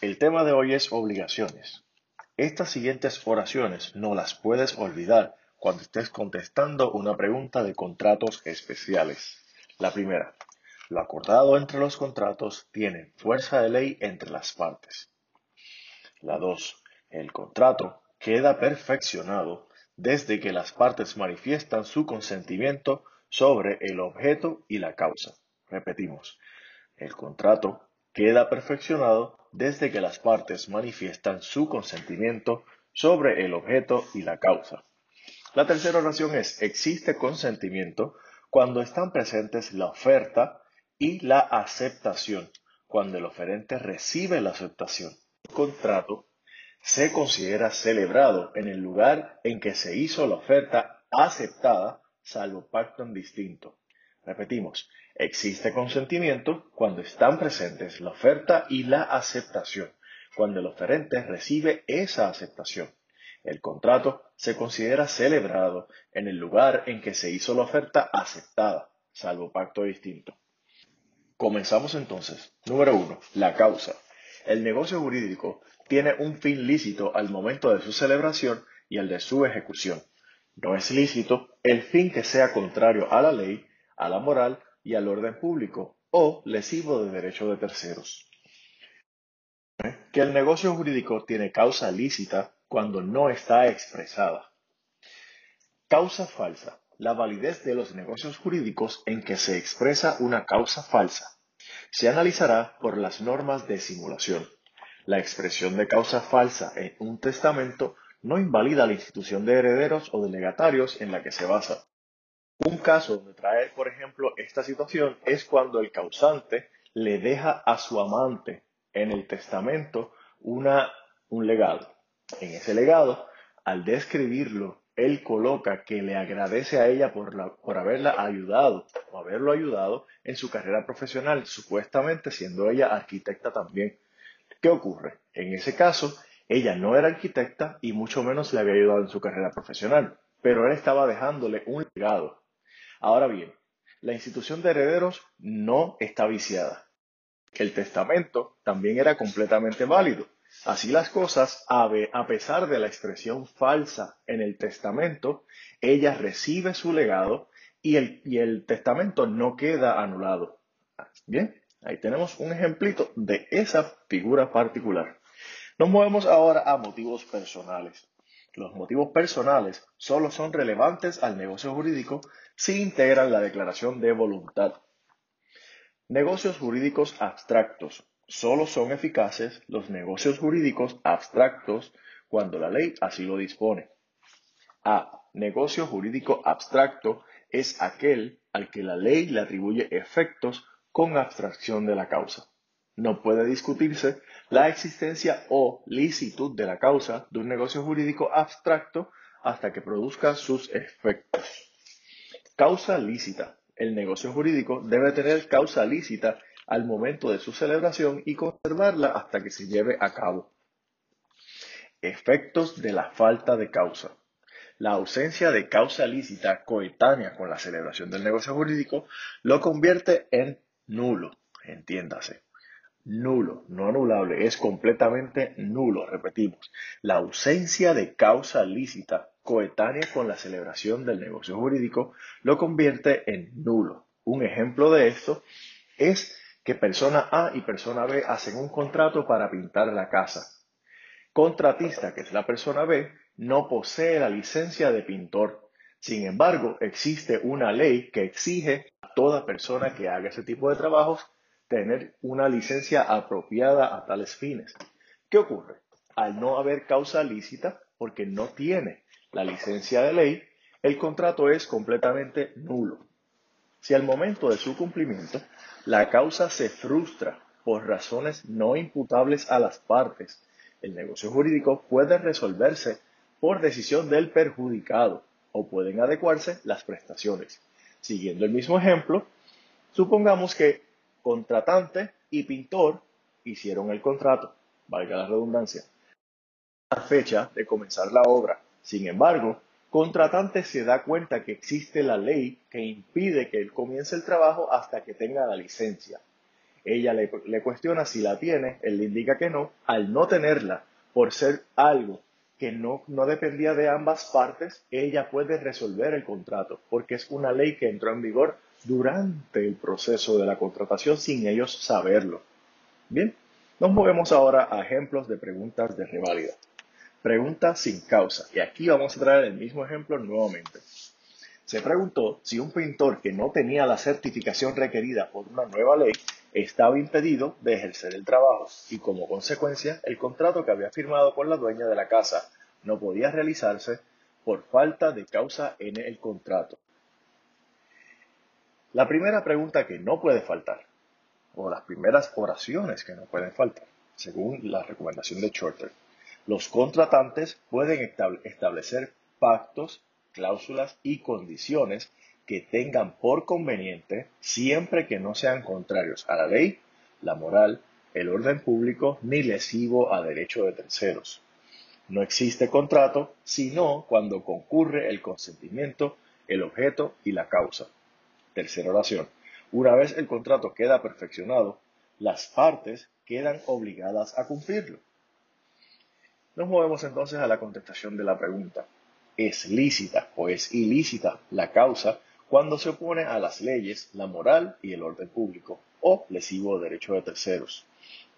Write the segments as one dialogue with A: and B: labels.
A: El tema de hoy es obligaciones. Estas siguientes oraciones no las puedes olvidar cuando estés contestando una pregunta de contratos especiales. La primera, lo acordado entre los contratos tiene fuerza de ley entre las partes. La dos, el contrato queda perfeccionado desde que las partes manifiestan su consentimiento sobre el objeto y la causa. Repetimos, el contrato queda perfeccionado desde que las partes manifiestan su consentimiento sobre el objeto y la causa. La tercera oración es, existe consentimiento cuando están presentes la oferta y la aceptación, cuando el oferente recibe la aceptación. El contrato se considera celebrado en el lugar en que se hizo la oferta aceptada, salvo pacto en distinto. Repetimos, existe consentimiento cuando están presentes la oferta y la aceptación, cuando el oferente recibe esa aceptación. El contrato se considera celebrado en el lugar en que se hizo la oferta aceptada, salvo pacto distinto. Comenzamos entonces. Número uno, la causa. El negocio jurídico tiene un fin lícito al momento de su celebración y al de su ejecución. No es lícito el fin que sea contrario a la ley, a la moral y al orden público o lesivo de derecho de terceros. Que el negocio jurídico tiene causa lícita cuando no está expresada. Causa falsa. La validez de los negocios jurídicos en que se expresa una causa falsa. Se analizará por las normas de simulación. La expresión de causa falsa en un testamento no invalida la institución de herederos o de legatarios en la que se basa. Un caso donde trae, por ejemplo, esta situación es cuando el causante le deja a su amante en el testamento una, un legado. En ese legado, al describirlo, él coloca que le agradece a ella por, por haberla ayudado o haberlo ayudado en su carrera profesional, supuestamente siendo ella arquitecta también. ¿Qué ocurre? En ese caso, ella no era arquitecta y mucho menos le había ayudado en su carrera profesional, pero él estaba dejándole un legado. Ahora bien, la institución de herederos no está viciada. El testamento también era completamente válido. Así las cosas, a pesar de la expresión falsa en el testamento, ella recibe su legado y el, y el testamento no queda anulado. Bien, ahí tenemos un ejemplito de esa figura particular. Nos movemos ahora a motivos personales. Los motivos personales solo son relevantes al negocio jurídico si integran la declaración de voluntad. Negocios jurídicos abstractos Solo son eficaces los negocios jurídicos abstractos cuando la ley así lo dispone. A. Negocio jurídico abstracto es aquel al que la ley le atribuye efectos con abstracción de la causa. No puede discutirse la existencia o licitud de la causa de un negocio jurídico abstracto hasta que produzca sus efectos. Causa lícita. El negocio jurídico debe tener causa lícita al momento de su celebración y conservarla hasta que se lleve a cabo. Efectos de la falta de causa. La ausencia de causa lícita coetánea con la celebración del negocio jurídico lo convierte en nulo, entiéndase. Nulo, no anulable, es completamente nulo, repetimos. La ausencia de causa lícita coetánea con la celebración del negocio jurídico lo convierte en nulo. Un ejemplo de esto es que persona A y persona B hacen un contrato para pintar la casa. Contratista, que es la persona B, no posee la licencia de pintor. Sin embargo, existe una ley que exige a toda persona que haga ese tipo de trabajos tener una licencia apropiada a tales fines. ¿Qué ocurre? Al no haber causa lícita, porque no tiene la licencia de ley, el contrato es completamente nulo. Si al momento de su cumplimiento la causa se frustra por razones no imputables a las partes, el negocio jurídico puede resolverse por decisión del perjudicado o pueden adecuarse las prestaciones. Siguiendo el mismo ejemplo, supongamos que contratante y pintor hicieron el contrato, valga la redundancia, la fecha de comenzar la obra. Sin embargo, contratante se da cuenta que existe la ley que impide que él comience el trabajo hasta que tenga la licencia. Ella le, cuestiona si la tiene, él le indica que no. Al no tenerla, por ser algo que no, no dependía de ambas partes, ella puede resolver el contrato, porque es una ley que entró en vigor durante el proceso de la contratación sin ellos saberlo. Bien, nos movemos ahora a ejemplos de preguntas de reválida. Pregunta sin causa. Y aquí vamos a traer el mismo ejemplo nuevamente. Se preguntó si un pintor que no tenía la certificación requerida por una nueva ley estaba impedido de ejercer el trabajo y como consecuencia el contrato que había firmado con la dueña de la casa no podía realizarse por falta de causa en el contrato. La primera pregunta que no puede faltar, o las primeras oraciones que no pueden faltar, según la recomendación de Shorter, los contratantes pueden establecer pactos, cláusulas y condiciones que tengan por conveniente siempre que no sean contrarios a la ley, la moral, el orden público ni lesivo a derecho de terceros. No existe contrato sino cuando concurre el consentimiento, el objeto y la causa. Tercera oración. Una vez el contrato queda perfeccionado, las partes quedan obligadas a cumplirlo. Nos movemos entonces a la contestación de la pregunta. ¿Es lícita o es ilícita la causa cuando se opone a las leyes, la moral y el orden público, o lesivo derecho de terceros.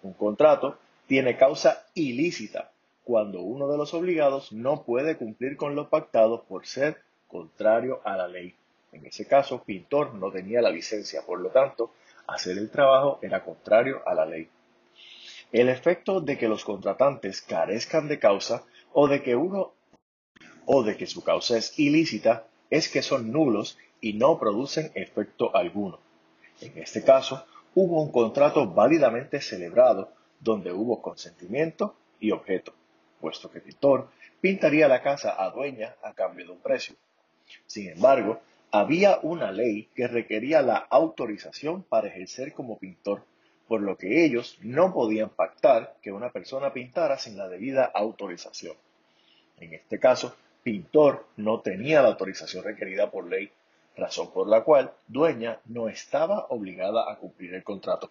A: Un contrato tiene causa ilícita cuando uno de los obligados no puede cumplir con lo pactado por ser contrario a la ley. En ese caso, Pintor no tenía la licencia, por lo tanto, hacer el trabajo era contrario a la ley. El efecto de que los contratantes carezcan de causa o de que uno o de que su causa es ilícita es que son nulos y no producen efecto alguno. En este caso, hubo un contrato válidamente celebrado donde hubo consentimiento y objeto, puesto que pintor pintaría la casa a dueña a cambio de un precio. Sin embargo, había una ley que requería la autorización para ejercer como pintor, por lo que ellos no podían pactar que una persona pintara sin la debida autorización. En este caso, pintor no tenía la autorización requerida por ley razón por la cual Dueña no estaba obligada a cumplir el contrato.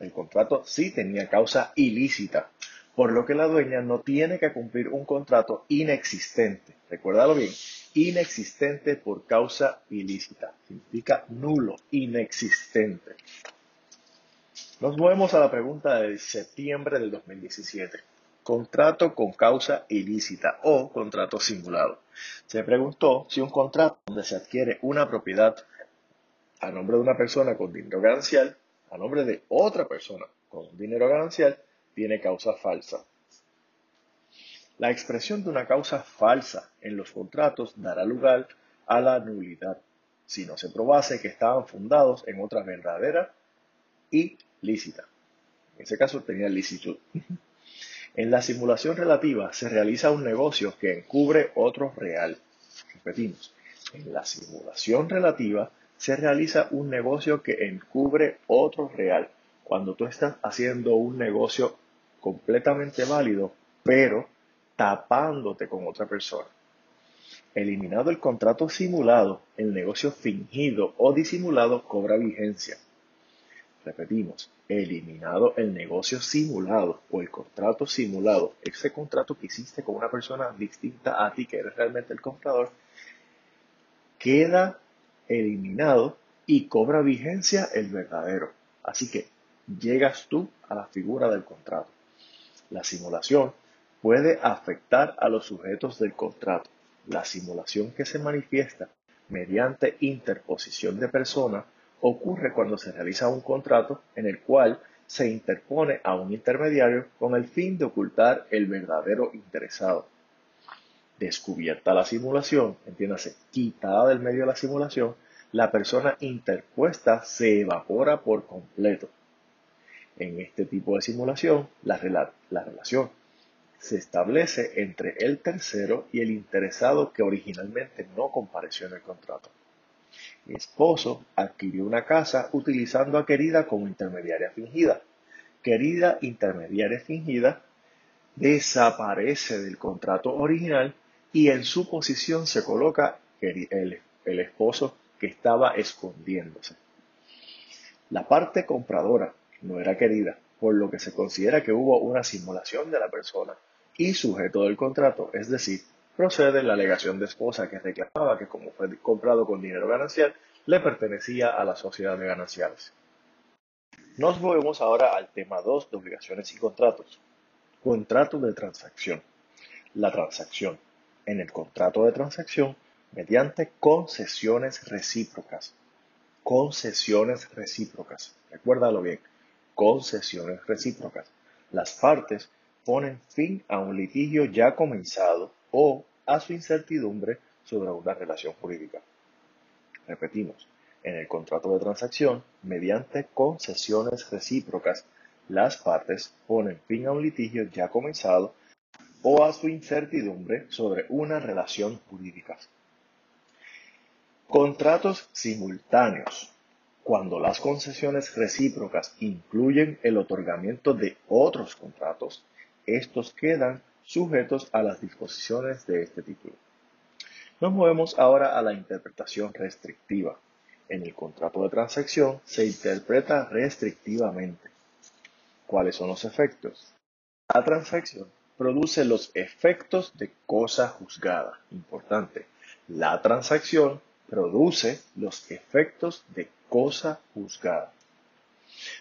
A: El contrato sí tenía causa ilícita, por lo que la dueña no tiene que cumplir un contrato inexistente. Recuérdalo bien, inexistente por causa ilícita. Significa nulo, inexistente. Nos movemos a la pregunta de septiembre del 2017 contrato con causa ilícita o contrato simulado. Se preguntó si un contrato donde se adquiere una propiedad a nombre de una persona con dinero ganancial, a nombre de otra persona con dinero ganancial, tiene causa falsa. La expresión de una causa falsa en los contratos dará lugar a la nulidad si no se probase que estaban fundados en otra verdadera y lícita. En ese caso tenía licitud. En la simulación relativa se realiza un negocio que encubre otro real. Repetimos, en la simulación relativa se realiza un negocio que encubre otro real. Cuando tú estás haciendo un negocio completamente válido, pero tapándote con otra persona. Eliminado el contrato simulado, el negocio fingido o disimulado cobra vigencia. Repetimos, eliminado el negocio simulado o el contrato simulado, ese contrato que hiciste con una persona distinta a ti, que eres realmente el comprador, queda eliminado y cobra vigencia el verdadero. Así que llegas tú a la figura del contrato. La simulación puede afectar a los sujetos del contrato. La simulación que se manifiesta mediante interposición de personas ocurre cuando se realiza un contrato en el cual se interpone a un intermediario con el fin de ocultar el verdadero interesado. Descubierta la simulación, entiéndase, quitada del medio de la simulación, la persona interpuesta se evapora por completo. En este tipo de simulación, la, la relación se establece entre el tercero y el interesado que originalmente no compareció en el contrato. Mi esposo adquirió una casa utilizando a Querida como intermediaria fingida. Querida intermediaria fingida desaparece del contrato original y en su posición se coloca el, esposo que estaba escondiéndose. La parte compradora no era querida, por lo que se considera que hubo una simulación de la persona y sujeto del contrato, es decir, procede la alegación de esposa que reclamaba que como fue comprado con dinero ganancial, le pertenecía a la sociedad de gananciales. Nos movemos ahora al tema 2 de obligaciones y contratos. Contrato de transacción. La transacción. En el contrato de transacción, mediante concesiones recíprocas. Concesiones recíprocas. Recuérdalo bien. Concesiones recíprocas. Las partes ponen fin a un litigio ya comenzado o a su incertidumbre sobre una relación jurídica. Repetimos, en el contrato de transacción, mediante concesiones recíprocas, las partes ponen fin a un litigio ya comenzado o a su incertidumbre sobre una relación jurídica. Contratos simultáneos cuando las concesiones recíprocas incluyen el otorgamiento de otros contratos, estos quedan sujetos a las disposiciones de este título. Nos movemos ahora a la interpretación restrictiva. En el contrato de transacción se interpreta restrictivamente. ¿Cuáles son los efectos? La transacción produce los efectos de cosa juzgada. Importante. La transacción produce los efectos de cosa juzgada.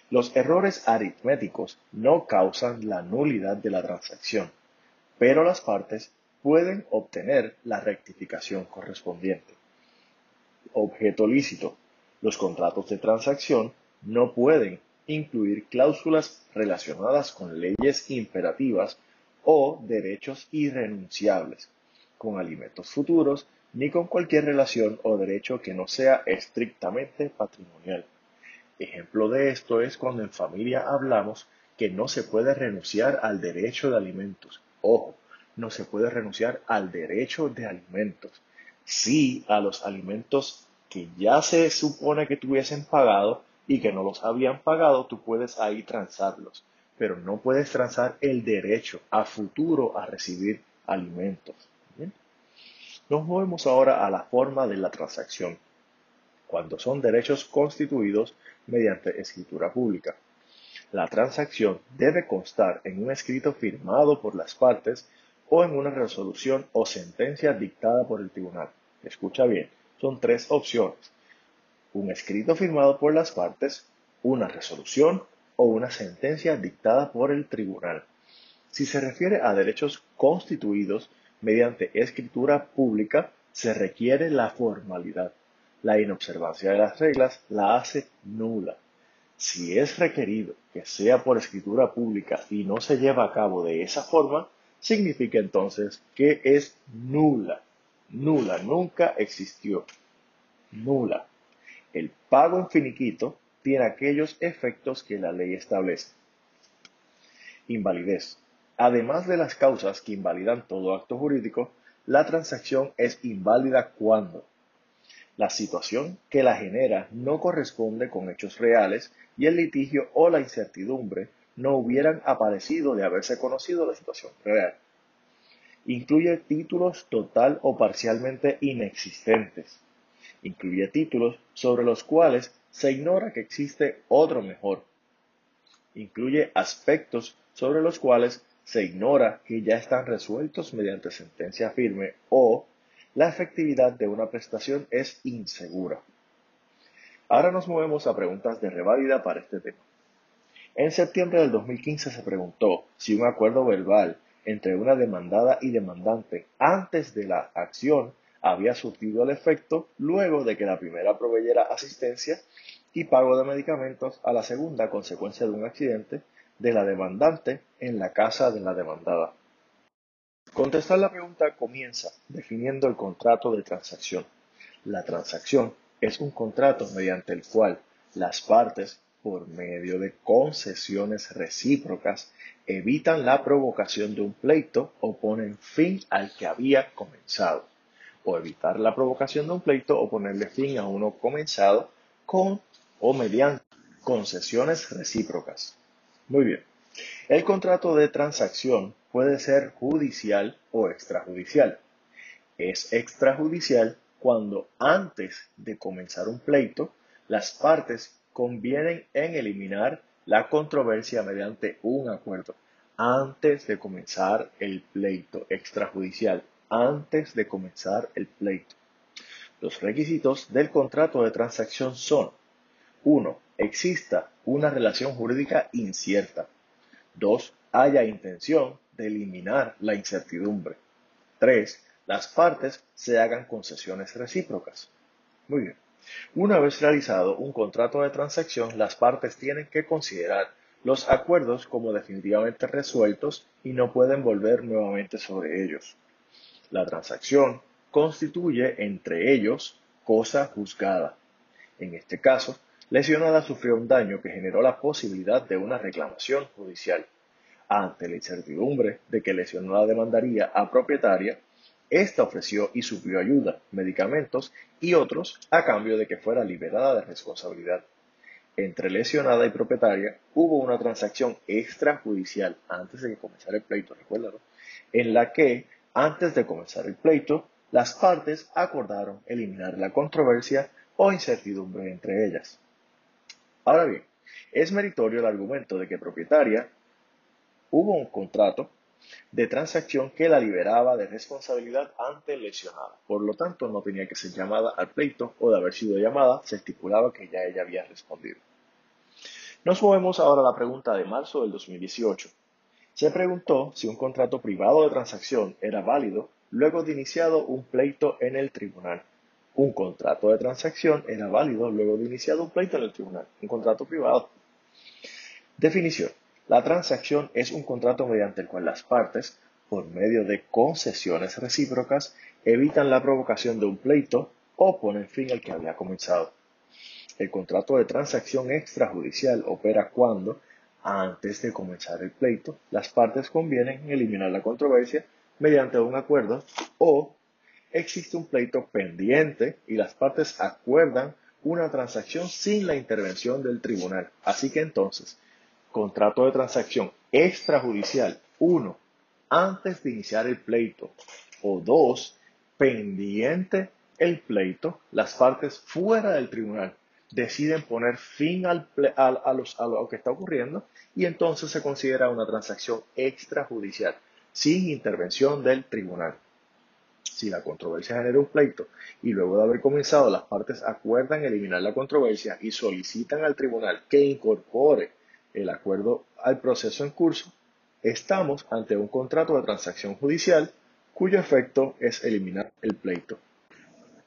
A: Los errores aritméticos no causan la nulidad de la transacción, pero las partes pueden obtener la rectificación correspondiente. Objeto lícito. Los contratos de transacción no pueden incluir cláusulas relacionadas con leyes imperativas o derechos irrenunciables, con alimentos futuros, ni con cualquier relación o derecho que no sea estrictamente patrimonial. Ejemplo de esto es cuando en familia hablamos que no se puede renunciar al derecho de alimentos. Ojo, no se puede renunciar al derecho de alimentos. Sí a los alimentos que ya se supone que tuviesen pagado y que no los habían pagado, tú puedes ahí transarlos, pero no puedes transar el derecho a futuro a recibir alimentos. Nos movemos ahora a la forma de la transacción, cuando son derechos constituidos mediante escritura pública. La transacción debe constar en un escrito firmado por las partes o en una resolución o sentencia dictada por el tribunal. Escucha bien, son tres opciones. Un escrito firmado por las partes, una resolución o una sentencia dictada por el tribunal. Si se refiere a derechos constituidos mediante escritura pública, se requiere la formalidad. La inobservancia de las reglas la hace nula. Si es requerido que sea por escritura pública y no se lleva a cabo de esa forma, significa entonces que es nula. Nula, nunca existió. Nula. El pago en finiquito tiene aquellos efectos que la ley establece. Invalidez. Además de las causas que invalidan todo acto jurídico, la transacción es inválida cuando la situación que la genera no corresponde con hechos reales y el litigio o la incertidumbre no hubieran aparecido de haberse conocido la situación real. Incluye títulos total o parcialmente inexistentes. Incluye títulos sobre los cuales se ignora que existe otro mejor. Incluye aspectos sobre los cuales se ignora que ya están resueltos mediante sentencia firme o la efectividad de una prestación es insegura. Ahora nos movemos a preguntas de reválida para este tema. En septiembre del 2015 se preguntó si un acuerdo verbal entre una demandada y demandante antes de la acción había surtido el efecto luego de que la primera proveyera asistencia y pago de medicamentos a la segunda consecuencia de un accidente de la demandante en la casa de la demandada. Contestar la pregunta comienza definiendo el contrato de transacción. La transacción es un contrato mediante el cual las partes, por medio de concesiones recíprocas, evitan la provocación de un pleito o ponen fin al que había comenzado. O evitar la provocación de un pleito o ponerle fin a uno comenzado con o mediante concesiones recíprocas. Muy bien. El contrato de transacción puede ser judicial o extrajudicial. Es extrajudicial cuando antes de comenzar un pleito, las partes convienen en eliminar la controversia mediante un acuerdo antes de comenzar el pleito extrajudicial, antes de comenzar el pleito. Los requisitos del contrato de transacción son 1. Exista una relación jurídica incierta. 2. Haya intención de eliminar la incertidumbre. 3. Las partes se hagan concesiones recíprocas. Muy bien. Una vez realizado un contrato de transacción, las partes tienen que considerar los acuerdos como definitivamente resueltos y no pueden volver nuevamente sobre ellos. La transacción constituye entre ellos cosa juzgada. En este caso, lesionada sufrió un daño que generó la posibilidad de una reclamación judicial. Ante la incertidumbre de que lesionada demandaría a propietaria, esta ofreció y suplió ayuda, medicamentos y otros a cambio de que fuera liberada de responsabilidad. Entre lesionada y propietaria hubo una transacción extrajudicial antes de que comenzara el pleito, recuérdalo, en la que, antes de comenzar el pleito, las partes acordaron eliminar la controversia o incertidumbre entre ellas. Ahora bien, es meritorio el argumento de que propietaria hubo un contrato de transacción que la liberaba de responsabilidad ante lesionada. Por lo tanto, no tenía que ser llamada al pleito o de haber sido llamada, se estipulaba que ya ella había respondido. Nos movemos ahora a la pregunta de marzo del 2018. Se preguntó si un contrato privado de transacción era válido luego de iniciado un pleito en el tribunal. Un contrato de transacción era válido luego de iniciado un pleito en el tribunal, un contrato privado. Definición. La transacción es un contrato mediante el cual las partes, por medio de concesiones recíprocas, evitan la provocación de un pleito o ponen fin al que había comenzado. El contrato de transacción extrajudicial opera cuando, antes de comenzar el pleito, las partes convienen eliminar la controversia mediante un acuerdo o existe un pleito pendiente y las partes acuerdan una transacción sin la intervención del tribunal. Así que entonces, contrato de transacción extrajudicial, uno, antes de iniciar el pleito, o dos, pendiente el pleito, las partes fuera del tribunal deciden poner fin al, a, los, a lo que está ocurriendo y entonces se considera una transacción extrajudicial, sin intervención del tribunal. Si la controversia genera un pleito y luego de haber comenzado las partes acuerdan eliminar la controversia y solicitan al tribunal que incorpore el acuerdo al proceso en curso, estamos ante un contrato de transacción judicial cuyo efecto es eliminar el pleito.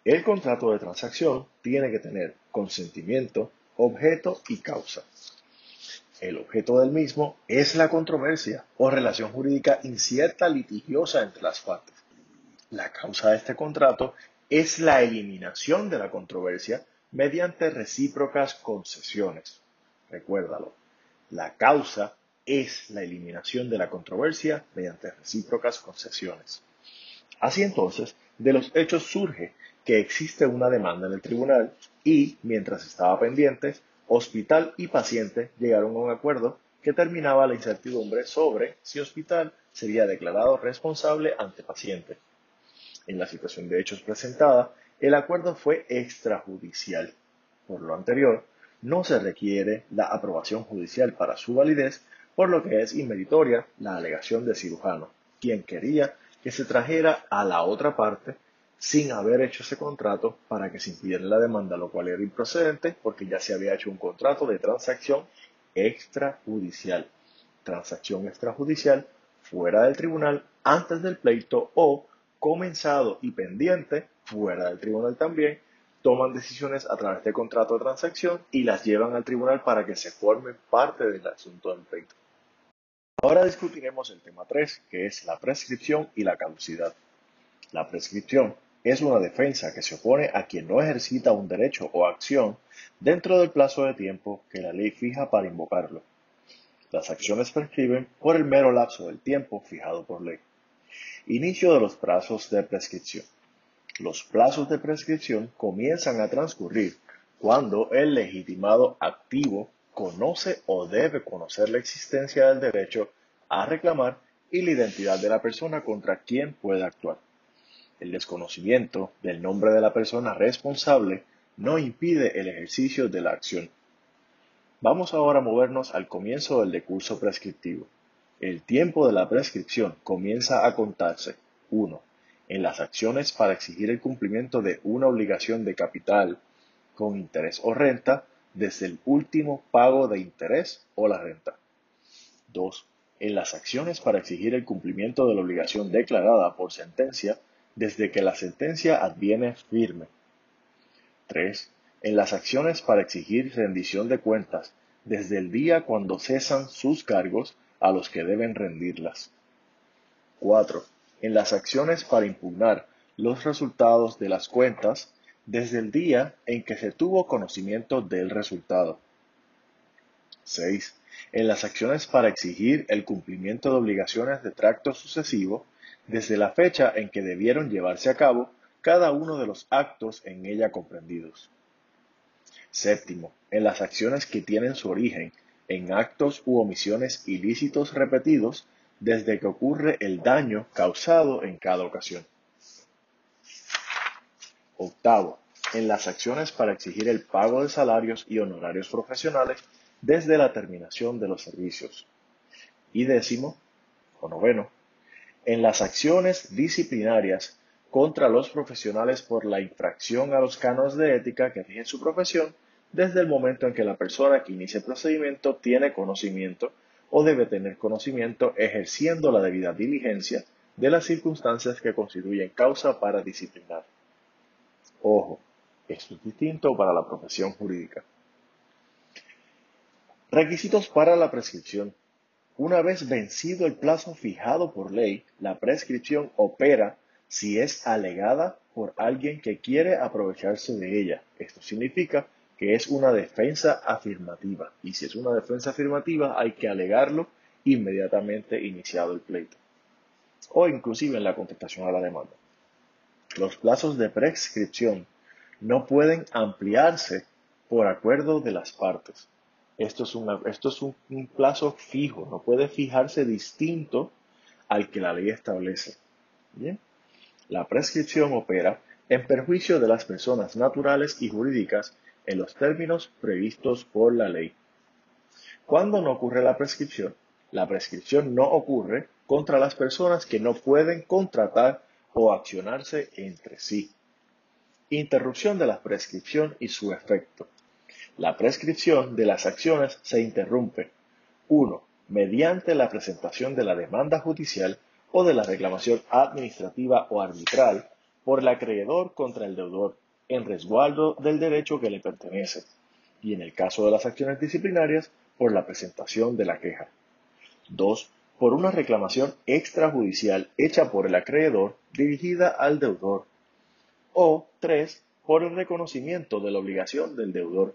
A: El contrato de transacción tiene que tener consentimiento, objeto y causa. El objeto del mismo es la controversia o relación jurídica incierta litigiosa entre las partes. La causa de este contrato es la eliminación de la controversia mediante recíprocas concesiones. Recuérdalo. La causa es la eliminación de la controversia mediante recíprocas concesiones. Así entonces, de los hechos surge que existe una demanda en el tribunal y, mientras estaba pendiente, hospital y paciente llegaron a un acuerdo que terminaba la incertidumbre sobre si hospital sería declarado responsable ante paciente. En la situación de hechos presentada, el acuerdo fue extrajudicial. Por lo anterior, no se requiere la aprobación judicial para su validez, por lo que es inmeritoria la alegación del cirujano, quien quería que se trajera a la otra parte sin haber hecho ese contrato para que se impidiera la demanda, lo cual era improcedente porque ya se había hecho un contrato de transacción extrajudicial. Transacción extrajudicial fuera del tribunal antes del pleito o comenzado y pendiente fuera del tribunal también toman decisiones a través de contrato de transacción y las llevan al tribunal para que se forme parte del asunto del pleito. Ahora discutiremos el tema 3, que es la prescripción y la caducidad. La prescripción es una defensa que se opone a quien no ejercita un derecho o acción dentro del plazo de tiempo que la ley fija para invocarlo. Las acciones prescriben por el mero lapso del tiempo fijado por ley. Inicio de los plazos de prescripción. Los plazos de prescripción comienzan a transcurrir cuando el legitimado activo conoce o debe conocer la existencia del derecho a reclamar y la identidad de la persona contra quien puede actuar. El desconocimiento del nombre de la persona responsable no impide el ejercicio de la acción. Vamos ahora a movernos al comienzo del decurso prescriptivo. El tiempo de la prescripción comienza a contarse 1. En las acciones para exigir el cumplimiento de una obligación de capital con interés o renta desde el último pago de interés o la renta. 2. En las acciones para exigir el cumplimiento de la obligación declarada por sentencia desde que la sentencia adviene firme. 3. En las acciones para exigir rendición de cuentas desde el día cuando cesan sus cargos a los que deben rendirlas. 4. En las acciones para impugnar los resultados de las cuentas desde el día en que se tuvo conocimiento del resultado. 6. En las acciones para exigir el cumplimiento de obligaciones de tracto sucesivo desde la fecha en que debieron llevarse a cabo cada uno de los actos en ella comprendidos. Séptimo, en las acciones que tienen su origen en actos u omisiones ilícitos repetidos desde que ocurre el daño causado en cada ocasión. Octavo, en las acciones para exigir el pago de salarios y honorarios profesionales desde la terminación de los servicios. Y décimo, o noveno, en las acciones disciplinarias contra los profesionales por la infracción a los cánones de ética que rigen su profesión desde el momento en que la persona que inicia el procedimiento tiene conocimiento o debe tener conocimiento ejerciendo la debida diligencia de las circunstancias que constituyen causa para disciplinar. Ojo, esto es distinto para la profesión jurídica. Requisitos para la prescripción. Una vez vencido el plazo fijado por ley, la prescripción opera si es alegada por alguien que quiere aprovecharse de ella. Esto significa es una defensa afirmativa. Y si es una defensa afirmativa, hay que alegarlo inmediatamente iniciado el pleito. O inclusive en la contestación a la demanda. Los plazos de prescripción no pueden ampliarse por acuerdo de las partes. Esto es, esto es un, un, plazo fijo, no puede fijarse distinto al que la ley establece. Bien. La prescripción opera en perjuicio de las personas naturales y jurídicas en los términos previstos por la ley. Cuando no ocurre la prescripción, la prescripción no ocurre contra las personas que no pueden contratar o accionarse entre sí. Interrupción de la prescripción y su efecto. La prescripción de las acciones se interrumpe 1. Mediante la presentación de la demanda judicial o de la reclamación administrativa o arbitral por el acreedor contra el deudor en resguardo del derecho que le pertenece, y en el caso de las acciones disciplinarias, por la presentación de la queja. 2. Por una reclamación extrajudicial hecha por el acreedor dirigida al deudor. O 3. Por el reconocimiento de la obligación del deudor.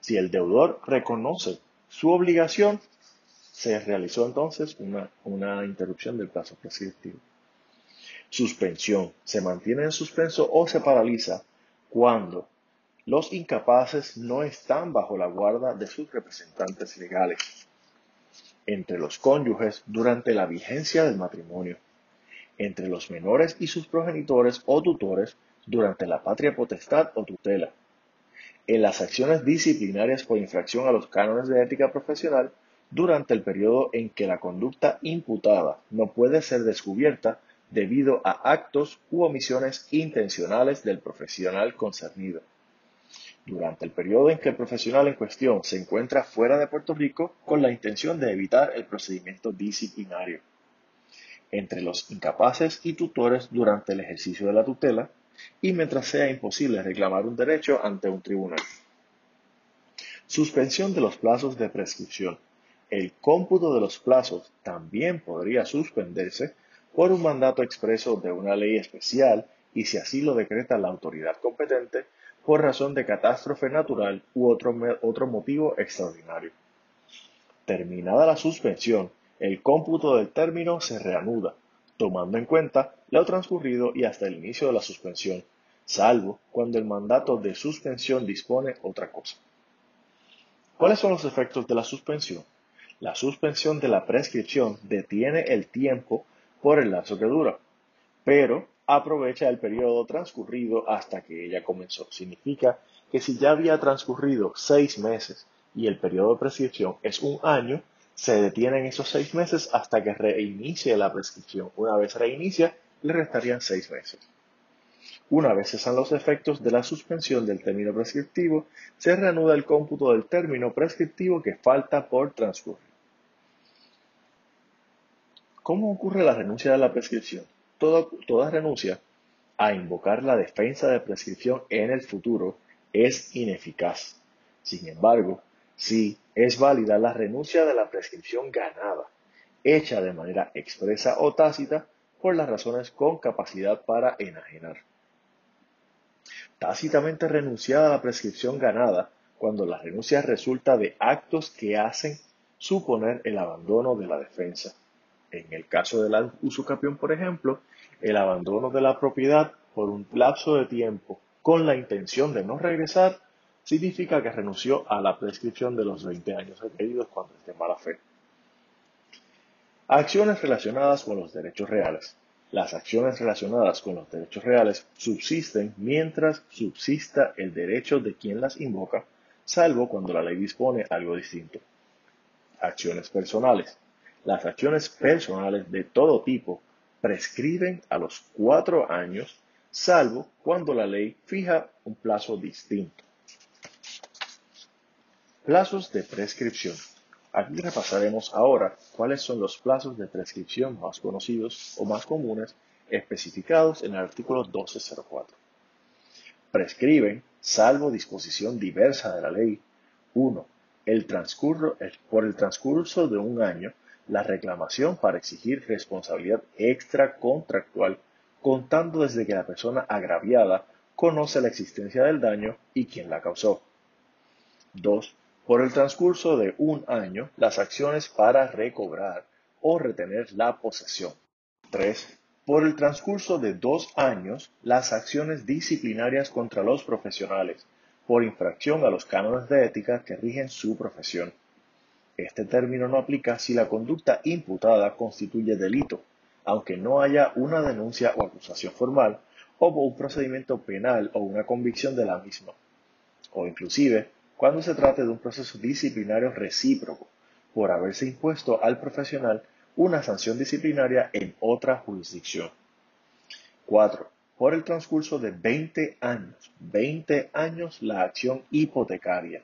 A: Si el deudor reconoce su obligación, se realizó entonces una, una interrupción del plazo prescriptivo. Suspensión. Se mantiene en suspenso o se paraliza cuando los incapaces no están bajo la guarda de sus representantes legales, entre los cónyuges durante la vigencia del matrimonio, entre los menores y sus progenitores o tutores durante la patria potestad o tutela, en las acciones disciplinarias por infracción a los cánones de ética profesional durante el periodo en que la conducta imputada no puede ser descubierta debido a actos u omisiones intencionales del profesional concernido. Durante el periodo en que el profesional en cuestión se encuentra fuera de Puerto Rico con la intención de evitar el procedimiento disciplinario. Entre los incapaces y tutores durante el ejercicio de la tutela y mientras sea imposible reclamar un derecho ante un tribunal. Suspensión de los plazos de prescripción. El cómputo de los plazos también podría suspenderse por un mandato expreso de una ley especial y si así lo decreta la autoridad competente por razón de catástrofe natural u otro, otro motivo extraordinario. Terminada la suspensión, el cómputo del término se reanuda, tomando en cuenta lo transcurrido y hasta el inicio de la suspensión, salvo cuando el mandato de suspensión dispone otra cosa. ¿Cuáles son los efectos de la suspensión? La suspensión de la prescripción detiene el tiempo por el lazo que dura, pero aprovecha el periodo transcurrido hasta que ella comenzó. Significa que si ya había transcurrido seis meses y el periodo de prescripción es un año, se detienen esos seis meses hasta que reinicie la prescripción. Una vez reinicia, le restarían seis meses. Una vez cesan los efectos de la suspensión del término prescriptivo, se reanuda el cómputo del término prescriptivo que falta por transcurrir. ¿Cómo ocurre la renuncia de la prescripción? Toda, renuncia a invocar la defensa de prescripción en el futuro es ineficaz. Sin embargo, sí es válida la renuncia de la prescripción ganada, hecha de manera expresa o tácita por las razones con capacidad para enajenar. Tácitamente renunciada a la prescripción ganada cuando la renuncia resulta de actos que hacen suponer el abandono de la defensa. En el caso del usucapión, por ejemplo, el abandono de la propiedad por un lapso de tiempo con la intención de no regresar significa que renunció a la prescripción de los 20 años requeridos cuando es de mala fe. Acciones relacionadas con los derechos reales. Las acciones relacionadas con los derechos reales subsisten mientras subsista el derecho de quien las invoca, salvo cuando la ley dispone algo distinto. Acciones personales. Las acciones personales de todo tipo prescriben a los cuatro años, salvo cuando la ley fija un plazo distinto. Plazos de prescripción. Aquí repasaremos ahora cuáles son los plazos de prescripción más conocidos o más comunes especificados en el artículo 1204. Prescriben, salvo disposición diversa de la ley, 1. El transcurso, por el transcurso de un año la reclamación para exigir responsabilidad extra contractual contando desde que la persona agraviada conoce la existencia del daño y quien la causó. 2. Por el transcurso de un año, las acciones para recobrar o retener la posesión. 3. Por el transcurso de dos años, las acciones disciplinarias contra los profesionales por infracción a los cánones de ética que rigen su profesión. Este término no aplica si la conducta imputada constituye delito, aunque no haya una denuncia o acusación formal, o un procedimiento penal o una convicción de la misma, o inclusive cuando se trate de un proceso disciplinario recíproco, por haberse impuesto al profesional una sanción disciplinaria en otra jurisdicción. 4. Por el transcurso de 20 años, 20 años la acción hipotecaria.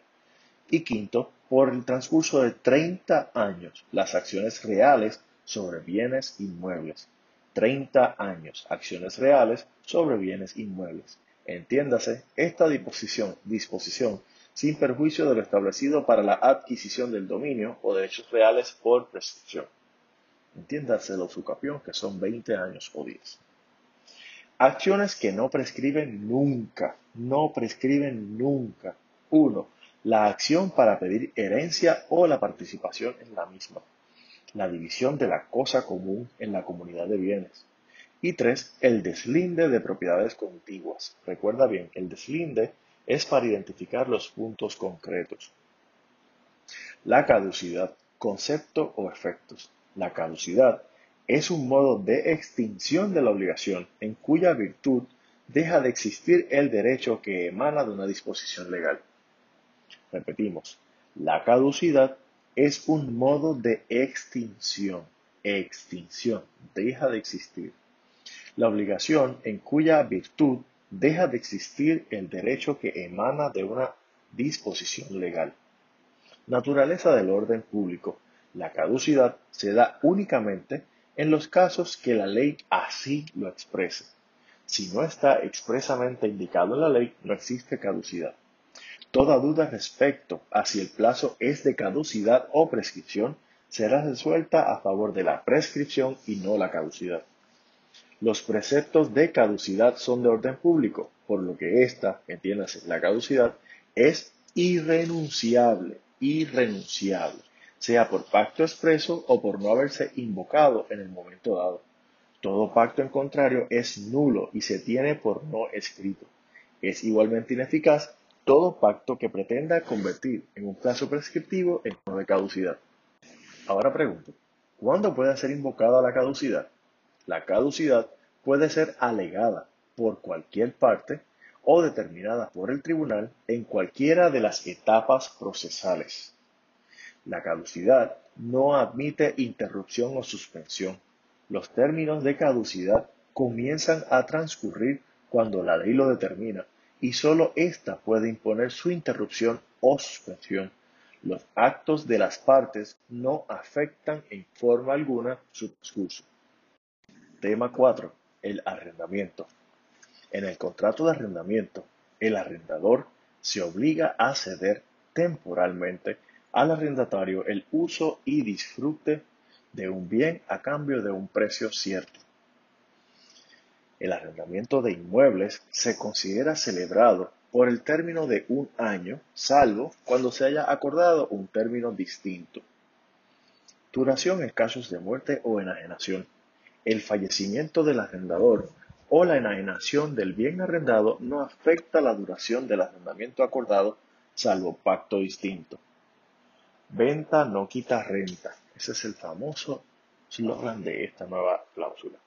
A: Y quinto, por el transcurso de 30 años las acciones reales sobre bienes inmuebles. 30 años acciones reales sobre bienes inmuebles. Entiéndase esta disposición, disposición sin perjuicio de lo establecido para la adquisición del dominio o derechos reales por prescripción. Entiéndase lo sucapión que son 20 años o 10. Acciones que no prescriben nunca, no prescriben nunca. 1 la acción para pedir herencia o la participación en la misma, la división de la cosa común en la comunidad de bienes. Y tres, el deslinde de propiedades contiguas. Recuerda bien, el deslinde es para identificar los puntos concretos. La caducidad, concepto o efectos. La caducidad es un modo de extinción de la obligación en cuya virtud deja de existir el derecho que emana de una disposición legal. Repetimos, la caducidad es un modo de extinción. Extinción, deja de existir. La obligación en cuya virtud deja de existir el derecho que emana de una disposición legal. Naturaleza del orden público. La caducidad se da únicamente en los casos que la ley así lo exprese. Si no está expresamente indicado en la ley, no existe caducidad. Toda duda respecto a si el plazo es de caducidad o prescripción será resuelta a favor de la prescripción y no la caducidad. Los preceptos de caducidad son de orden público, por lo que esta, entiéndase, la caducidad, es irrenunciable, irrenunciable, sea por pacto expreso o por no haberse invocado en el momento dado. Todo pacto en contrario es nulo y se tiene por no escrito. Es igualmente ineficaz todo pacto que pretenda convertir en un plazo prescriptivo en uno de caducidad. Ahora pregunto, ¿cuándo puede ser invocada la caducidad? La caducidad puede ser alegada por cualquier parte o determinada por el tribunal en cualquiera de las etapas procesales. La caducidad no admite interrupción o suspensión. Los términos de caducidad comienzan a transcurrir cuando la ley lo determina y sólo ésta puede imponer su interrupción o suspensión. Los actos de las partes no afectan en forma alguna su discurso. Tema 4. El arrendamiento. En el contrato de arrendamiento, el arrendador se obliga a ceder temporalmente al arrendatario el uso y disfrute de un bien a cambio de un precio cierto. El arrendamiento de inmuebles se considera celebrado por el término de un año, salvo cuando se haya acordado un término distinto. Duración en casos de muerte o enajenación. El fallecimiento del arrendador o la enajenación del bien arrendado no afecta la duración del arrendamiento acordado, salvo pacto distinto. Venta no quita renta. Ese es el famoso slogan de esta nueva cláusula.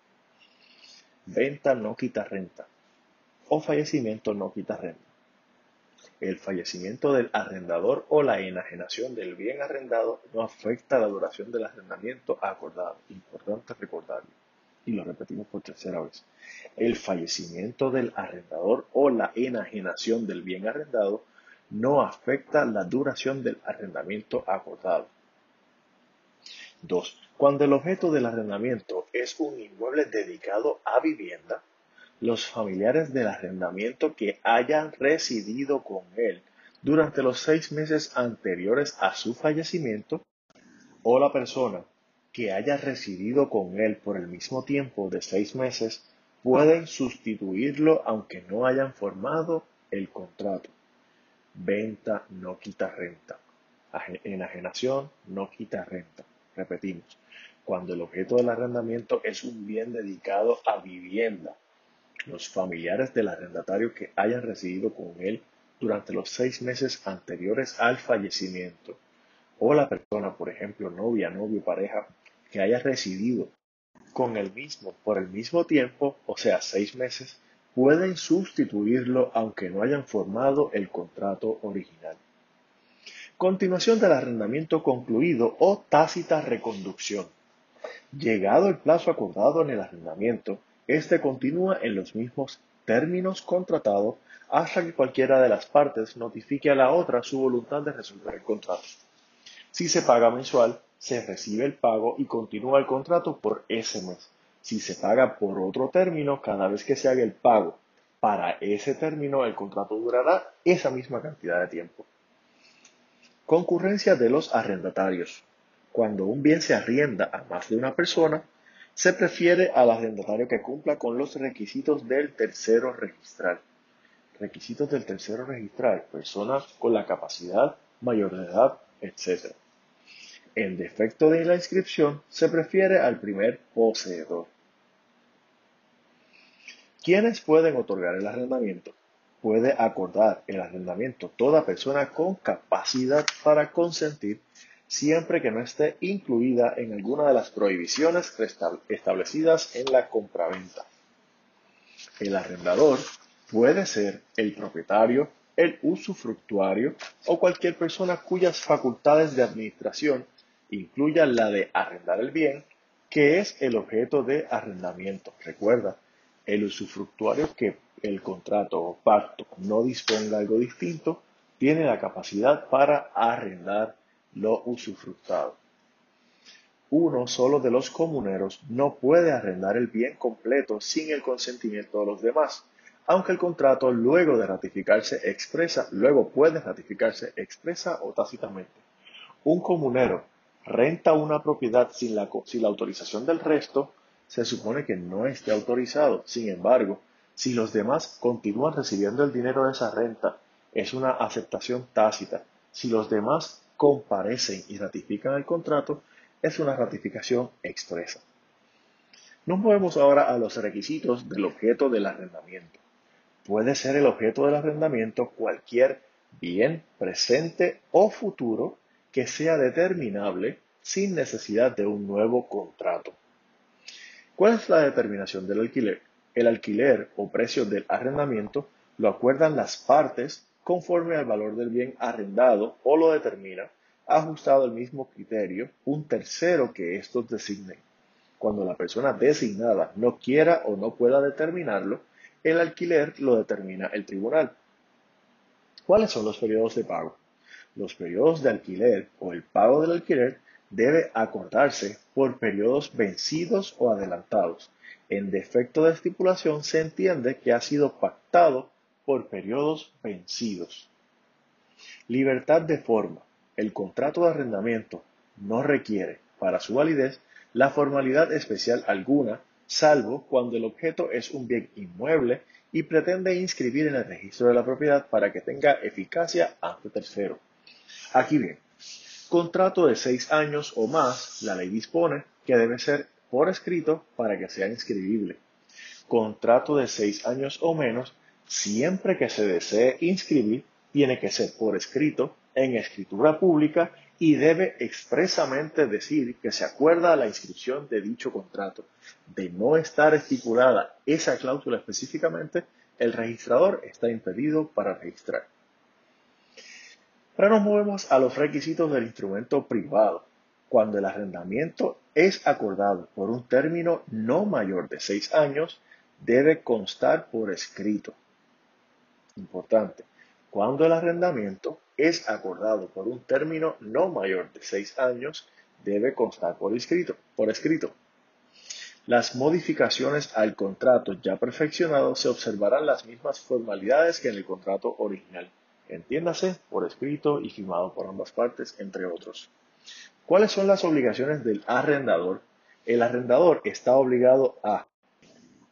A: Venta no quita renta. O fallecimiento no quita renta. El fallecimiento del arrendador o la enajenación del bien arrendado no afecta la duración del arrendamiento acordado. Importante recordarlo. Y lo repetimos por tercera vez. El fallecimiento del arrendador o la enajenación del bien arrendado no afecta la duración del arrendamiento acordado. 2. Cuando el objeto del arrendamiento es un inmueble dedicado a vivienda, los familiares del arrendamiento que hayan residido con él durante los seis meses anteriores a su fallecimiento o la persona que haya residido con él por el mismo tiempo de seis meses pueden sustituirlo aunque no hayan formado el contrato. Venta no quita renta. Enajenación no quita renta. Repetimos, cuando el objeto del arrendamiento es un bien dedicado a vivienda los familiares del arrendatario que hayan residido con él durante los seis meses anteriores al fallecimiento, o la persona, por ejemplo, novia, novio, pareja, que haya residido con el mismo por el mismo tiempo, o sea, seis meses, pueden sustituirlo aunque no hayan formado el contrato original. Continuación del arrendamiento concluido o tácita reconducción. Llegado el plazo acordado en el arrendamiento, este continúa en los mismos términos contratados hasta que cualquiera de las partes notifique a la otra su voluntad de resolver el contrato. Si se paga mensual, se recibe el pago y continúa el contrato por ese mes. Si se paga por otro término, cada vez que se haga el pago para ese término, el contrato durará esa misma cantidad de tiempo. Concurrencia de los arrendatarios. Cuando un bien se arrienda a más de una persona, se prefiere al arrendatario que cumpla con los requisitos del tercero registral. Requisitos del tercero registral, personas con la capacidad, mayor de edad, etc. En defecto de la inscripción, se prefiere al primer poseedor. ¿Quiénes pueden otorgar el arrendamiento? Puede acordar el arrendamiento toda persona con capacidad para consentir siempre que no esté incluida en alguna de las prohibiciones establecidas en la compraventa. El arrendador puede ser el propietario, el usufructuario o cualquier persona cuyas facultades de administración incluyan la de arrendar el bien, que es el objeto de arrendamiento. Recuerda, el usufructuario que el contrato o pacto no disponga algo distinto, tiene la capacidad para arrendar lo usufructado. Uno solo de los comuneros no puede arrendar el bien completo sin el consentimiento de los demás, aunque el contrato luego de ratificarse expresa, luego puede ratificarse expresa o tácitamente. Un comunero renta una propiedad sin la, sin la autorización del resto, se supone que no esté autorizado. Sin embargo, si los demás continúan recibiendo el dinero de esa renta, es una aceptación tácita. Si los demás comparecen y ratifican el contrato, es una ratificación expresa. Nos movemos ahora a los requisitos del objeto del arrendamiento. Puede ser el objeto del arrendamiento cualquier bien presente o futuro que sea determinable sin necesidad de un nuevo contrato. ¿Cuál es la determinación del alquiler? El alquiler o precio del arrendamiento Lo acuerdan las partes conforme al valor del bien arrendado o lo determina, ajustado al mismo criterio, un tercero que estos designen. Cuando la persona designada no quiera o no pueda determinarlo, el alquiler lo determina el tribunal. ¿Cuáles son los periodos de pago? Los periodos de alquiler o el pago del alquiler debe acordarse por periodos vencidos o adelantados. En defecto de estipulación se entiende que ha sido pactado por periodos vencidos. Libertad de forma. El contrato de arrendamiento no requiere, para su validez, la formalidad especial alguna, salvo cuando el objeto es un bien inmueble y pretende inscribir en el registro de la propiedad para que tenga eficacia ante tercero. Aquí bien, contrato de seis años o más, la ley dispone que debe ser por escrito para que sea inscribible. Contrato de seis años o menos siempre que se desee inscribir, tiene que ser por escrito, en escritura pública y debe expresamente decir que se acuerda la inscripción de dicho contrato. De no estar estipulada esa cláusula específicamente, el registrador está impedido para registrar. Ahora nos movemos a los requisitos del instrumento privado. Cuando el arrendamiento es acordado por un término no mayor de seis años, debe constar por escrito. Importante. Cuando el arrendamiento es acordado por un término no mayor de seis años, debe constar por escrito. Por escrito. Las modificaciones al contrato ya perfeccionado se observarán las mismas formalidades que en el contrato original. Entiéndase, por escrito y firmado por ambas partes, entre otros. ¿Cuáles son las obligaciones del arrendador? El arrendador está obligado a,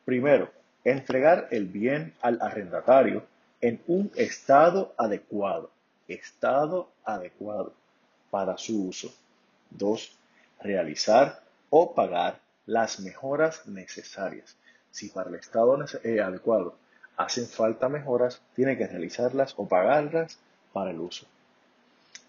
A: primero, entregar el bien al arrendatario en un estado adecuado, estado adecuado para su uso. Dos, realizar o pagar las mejoras necesarias. Si para el estado eh, adecuado hacen falta mejoras, tiene que realizarlas o pagarlas para el uso.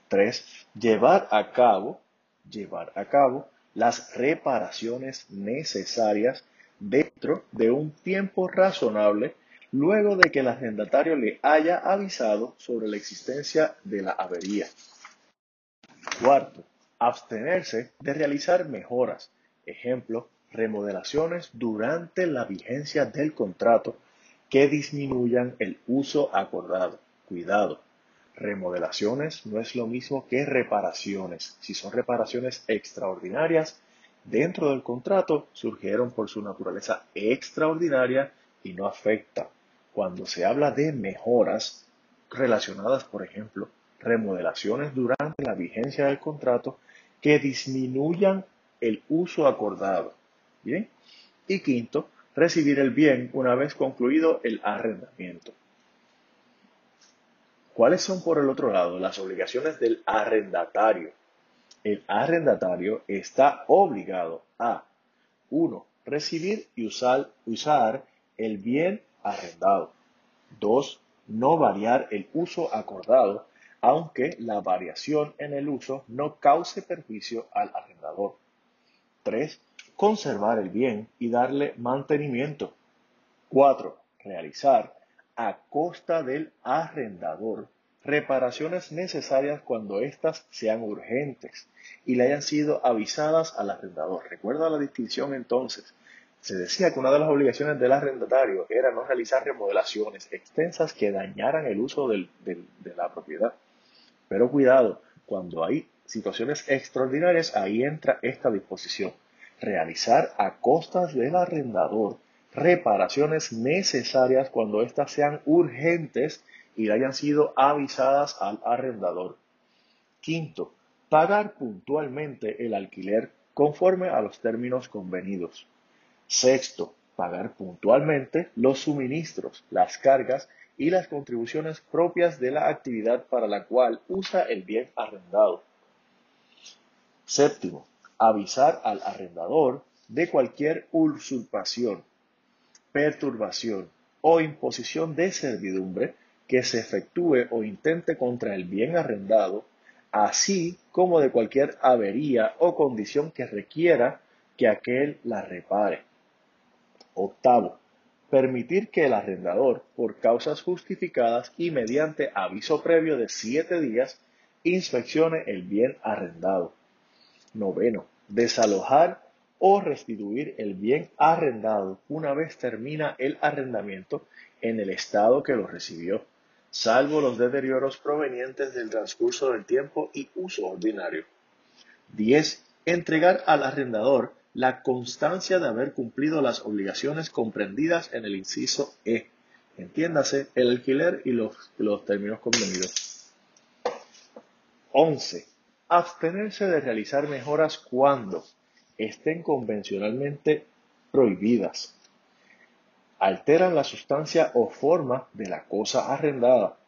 A: Tres, llevar a cabo, llevar a cabo las reparaciones necesarias dentro de un tiempo razonable luego de que el arrendatario le haya avisado sobre la existencia de la avería. Cuarto, abstenerse de realizar mejoras, ejemplo, remodelaciones durante la vigencia del contrato que disminuyan el uso acordado. Cuidado, remodelaciones no es lo mismo que reparaciones. Si son reparaciones extraordinarias, dentro del contrato surgieron por su naturaleza extraordinaria y no afecta cuando se habla de mejoras relacionadas, por ejemplo, remodelaciones durante la vigencia del contrato que disminuyan el uso acordado. Bien. Y quinto, recibir el bien una vez concluido el arrendamiento. ¿Cuáles son, por el otro lado, las obligaciones del arrendatario? El arrendatario está obligado a 1. Recibir y usar, el bien arrendado. 2. No variar el uso acordado, aunque la variación en el uso no cause perjuicio al arrendador. 3. Conservar el bien y darle mantenimiento. 4. Realizar, a costa del arrendador, reparaciones necesarias cuando éstas sean urgentes y le hayan sido avisadas al arrendador. Recuerda la distinción entonces se decía que una de las obligaciones del arrendatario era no realizar remodelaciones extensas que dañaran el uso de la propiedad. Pero cuidado, cuando hay situaciones extraordinarias, ahí entra esta disposición. Realizar a costas del arrendador reparaciones necesarias cuando éstas sean urgentes y hayan sido avisadas al arrendador. Quinto, pagar puntualmente el alquiler conforme a los términos convenidos. Sexto, pagar puntualmente los suministros, las cargas y las contribuciones propias de la actividad para la cual usa el bien arrendado. Séptimo, avisar al arrendador de cualquier usurpación, perturbación o imposición de servidumbre que se efectúe o intente contra el bien arrendado, así como de cualquier avería o condición que requiera que aquel la repare. Octavo, permitir que el arrendador, por causas justificadas y mediante aviso previo de siete días, inspeccione el bien arrendado. Noveno, desalojar o restituir el bien arrendado una vez termina el arrendamiento en el estado que lo recibió, salvo los deterioros provenientes del transcurso del tiempo y uso ordinario. 10. Entregar al arrendador la constancia de haber cumplido las obligaciones comprendidas en el inciso E. Entiéndase, el alquiler y los, los términos convenidos. 11. Abstenerse de realizar mejoras cuando estén convencionalmente prohibidas. Alteran la sustancia o forma de la cosa arrendada.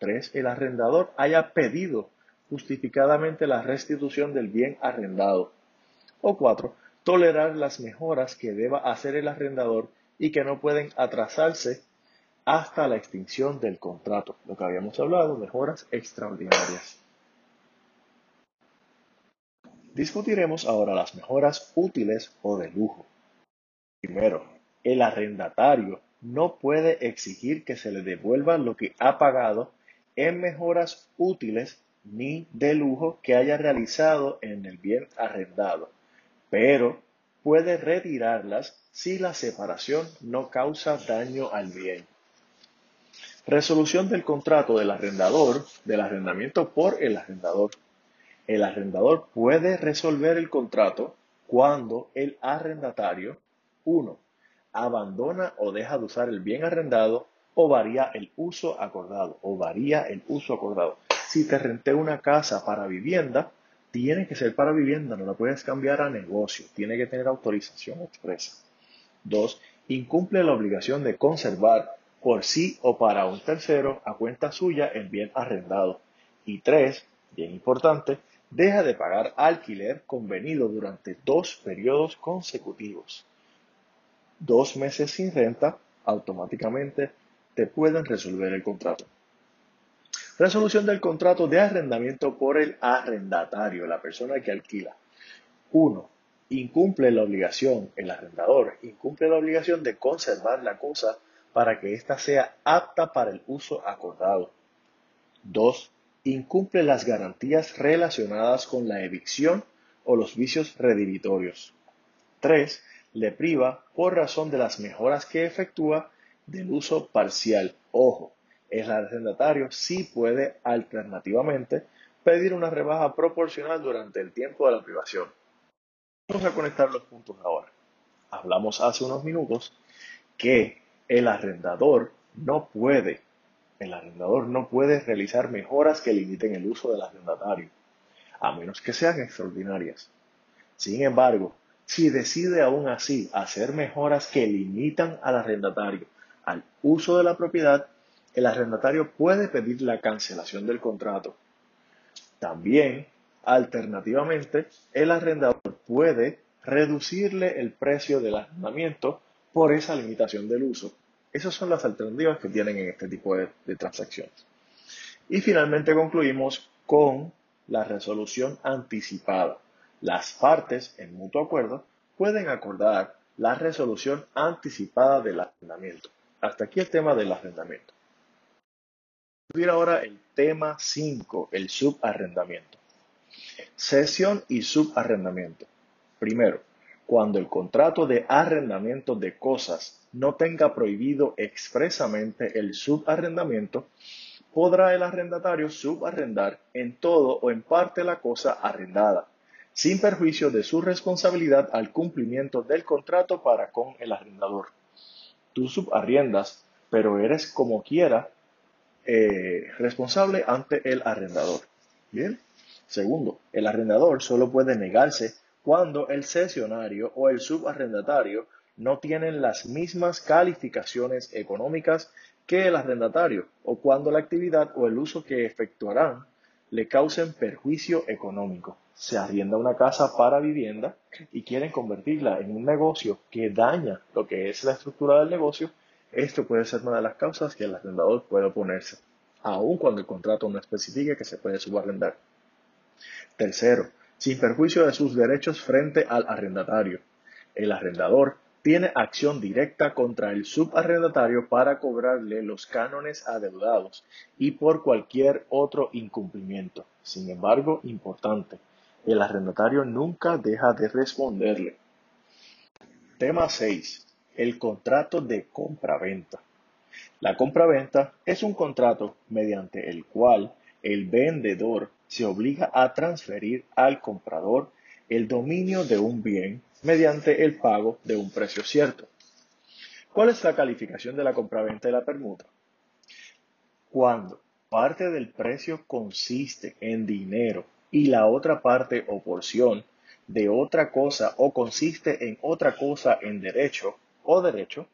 A: 3. El arrendador haya pedido justificadamente la restitución del bien arrendado. O 4 tolerar las mejoras que deba hacer el arrendador y que no pueden atrasarse hasta la extinción del contrato. Lo que habíamos hablado, mejoras extraordinarias. Discutiremos ahora las mejoras útiles o de lujo. Primero, el arrendatario no puede exigir que se le devuelva lo que ha pagado en mejoras útiles ni de lujo que haya realizado en el bien arrendado pero puede retirarlas si la separación no causa daño al bien. Resolución del contrato del arrendador, del arrendamiento por el arrendador. El arrendador puede resolver el contrato cuando el arrendatario 1. abandona o deja de usar el bien arrendado o varía el uso acordado o varía el uso acordado. Si te renté una casa para vivienda, tiene que ser para vivienda, no la puedes cambiar a negocio, tiene que tener autorización expresa. Dos, incumple la obligación de conservar por sí o para un tercero a cuenta suya el bien arrendado. Y tres, bien importante, deja de pagar alquiler convenido durante dos periodos consecutivos. Dos meses sin renta, automáticamente te pueden resolver el contrato. Resolución del contrato de arrendamiento por el arrendatario, la persona que alquila. 1. Incumple la obligación, el arrendador incumple la obligación de conservar la cosa para que ésta sea apta para el uso acordado. 2. Incumple las garantías relacionadas con la evicción o los vicios redivitorios. 3. Le priva, por razón de las mejoras que efectúa, del uso parcial. Ojo, el arrendatario sí puede alternativamente pedir una rebaja proporcional durante el tiempo de la privación. Vamos a conectar los puntos ahora. Hablamos hace unos minutos que el arrendador no puede, el arrendador no puede realizar mejoras que limiten el uso del arrendatario, a menos que sean extraordinarias. Sin embargo, si decide aún así hacer mejoras que limitan al arrendatario al uso de la propiedad, el arrendatario puede pedir la cancelación del contrato. También, alternativamente, el arrendador puede reducirle el precio del arrendamiento por esa limitación del uso. Esas son las alternativas que tienen en este tipo de, transacciones. Y finalmente concluimos con la resolución anticipada. Las partes, en mutuo acuerdo, pueden acordar la resolución anticipada del arrendamiento. Hasta aquí el tema del arrendamiento ahora el tema 5, el subarrendamiento. Cesión y subarrendamiento. Primero, cuando el contrato de arrendamiento de cosas no tenga prohibido expresamente el subarrendamiento, podrá el arrendatario subarrendar en todo o en parte la cosa arrendada, sin perjuicio de su responsabilidad al cumplimiento del contrato para con el arrendador. Tú subarriendas, pero eres como quiera eh, responsable ante el arrendador. Bien. Segundo, el arrendador solo puede negarse cuando el cesionario o el subarrendatario no tienen las mismas calificaciones económicas que el arrendatario o cuando la actividad o el uso que efectuarán le causen perjuicio económico. Se arrienda una casa para vivienda y quieren convertirla en un negocio que daña lo que es la estructura del negocio esto puede ser una de las causas que el arrendador puede oponerse, aun cuando el contrato no especifique que se puede subarrendar. Tercero, sin perjuicio de sus derechos frente al arrendatario. El arrendador tiene acción directa contra el subarrendatario para cobrarle los cánones adeudados y por cualquier otro incumplimiento. Sin embargo, importante, el arrendatario nunca deja de responderle. Tema 6. El contrato de compraventa. La compraventa es un contrato mediante el cual el vendedor se obliga a transferir al comprador el dominio de un bien mediante el pago de un precio cierto. ¿Cuál es la calificación de la compraventa y la permuta? Cuando parte del precio consiste en dinero y la otra parte o porción de otra cosa o consiste en otra cosa en derecho o derecho,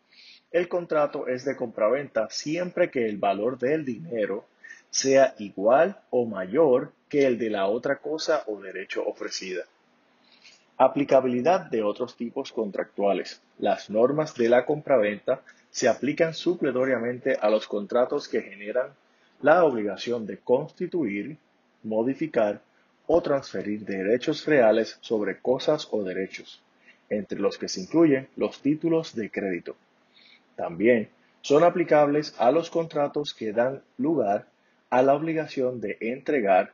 A: el contrato es de compraventa siempre que el valor del dinero sea igual o mayor que el de la otra cosa o derecho ofrecida. Aplicabilidad de otros tipos contractuales. Las normas de la compraventa se aplican supletoriamente a los contratos que generan la obligación de constituir, modificar o transferir derechos reales sobre cosas o derechos, entre los que se incluyen los títulos de crédito. También son aplicables a los contratos que dan lugar a la obligación de entregar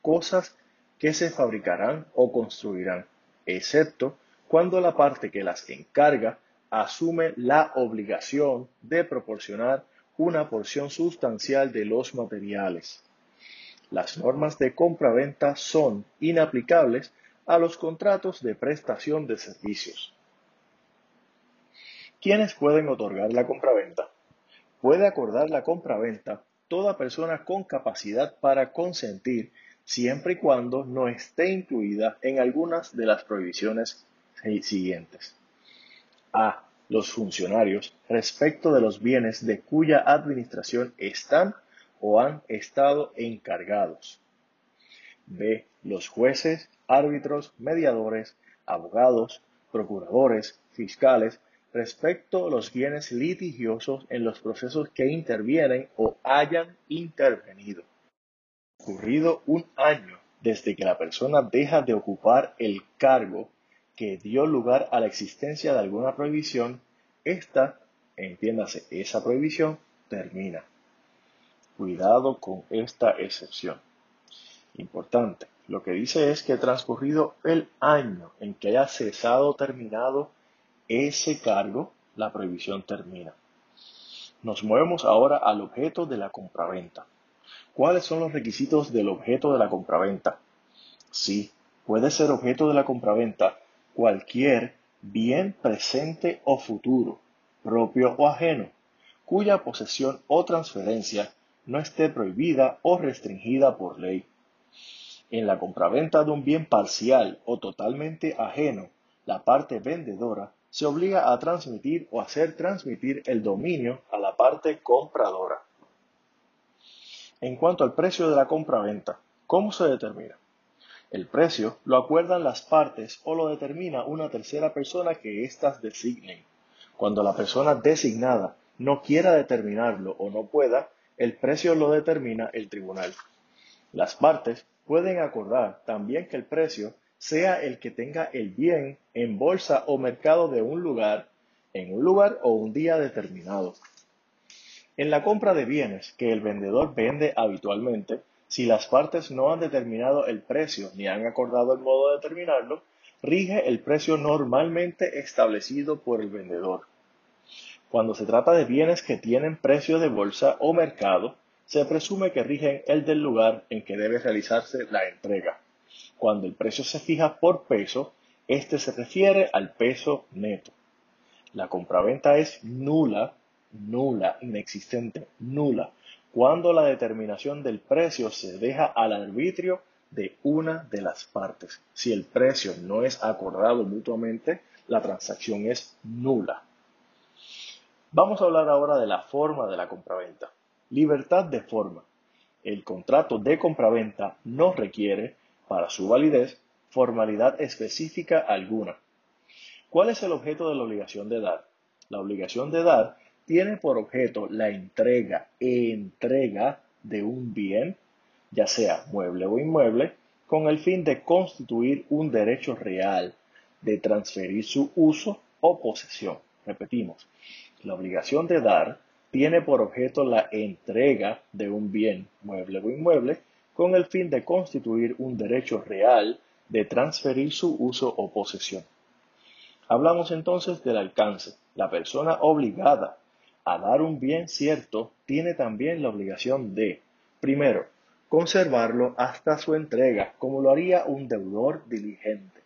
A: cosas que se fabricarán o construirán excepto cuando la parte que las encarga asume la obligación de proporcionar una porción sustancial de los materiales. Las normas de compra-venta son inaplicables a los contratos de prestación de servicios. ¿Quiénes pueden otorgar la compraventa? Puede acordar la compraventa toda persona con capacidad para consentir siempre y cuando no esté incluida en algunas de las prohibiciones siguientes. A. Los funcionarios respecto de los bienes de cuya administración están o han estado encargados. B. Los jueces, árbitros, mediadores, abogados, procuradores, fiscales, respecto a los bienes litigiosos en los procesos que intervienen o hayan intervenido ocurrido un año desde que la persona deja de ocupar el cargo que dio lugar a la existencia de alguna prohibición, esta, entiéndase, esa prohibición termina. Cuidado con esta excepción. Importante. Lo que dice es que transcurrido el año en que haya cesado o terminado ese cargo, la prohibición termina. Nos movemos ahora al objeto de la compraventa. ¿Cuáles son los requisitos del objeto de la compraventa? Sí, puede ser objeto de la compraventa cualquier bien presente o futuro, propio o ajeno, cuya posesión o transferencia no esté prohibida o restringida por ley. En la compraventa de un bien parcial o totalmente ajeno, la parte vendedora se obliga a transmitir o hacer transmitir el dominio a la parte compradora. En cuanto al precio de la compra-venta, ¿cómo se determina? El precio lo acuerdan las partes o lo determina una tercera persona que éstas designen. Cuando la persona designada no quiera determinarlo o no pueda, el precio lo determina el tribunal. Las partes pueden acordar también que el precio sea el que tenga el bien en bolsa o mercado de un lugar, en un lugar o un día determinado. En la compra de bienes que el vendedor vende habitualmente, si las partes no han determinado el precio ni han acordado el modo de determinarlo, rige el precio normalmente establecido por el vendedor. Cuando se trata de bienes que tienen precio de bolsa o mercado, se presume que rigen el del lugar en que debe realizarse la entrega. Cuando el precio se fija por peso, este se refiere al peso neto. La compraventa es nula nula, inexistente, nula, cuando la determinación del precio se deja al arbitrio de una de las partes. Si el precio no es acordado mutuamente, la transacción es nula. Vamos a hablar ahora de la forma de la compraventa. Libertad de forma. El contrato de compraventa no requiere, para su validez, formalidad específica alguna. ¿Cuál es el objeto de la obligación de dar? La obligación de dar tiene por objeto la entrega e entrega de un bien, ya sea mueble o inmueble, con el fin de constituir un derecho real, de transferir su uso o posesión. Repetimos, la obligación de dar tiene por objeto la entrega de un bien, mueble o inmueble, con el fin de constituir un derecho real de transferir su uso o posesión. Hablamos entonces del alcance. La persona obligada a dar un bien cierto tiene también la obligación de, primero, conservarlo hasta su entrega, como lo haría un deudor diligente.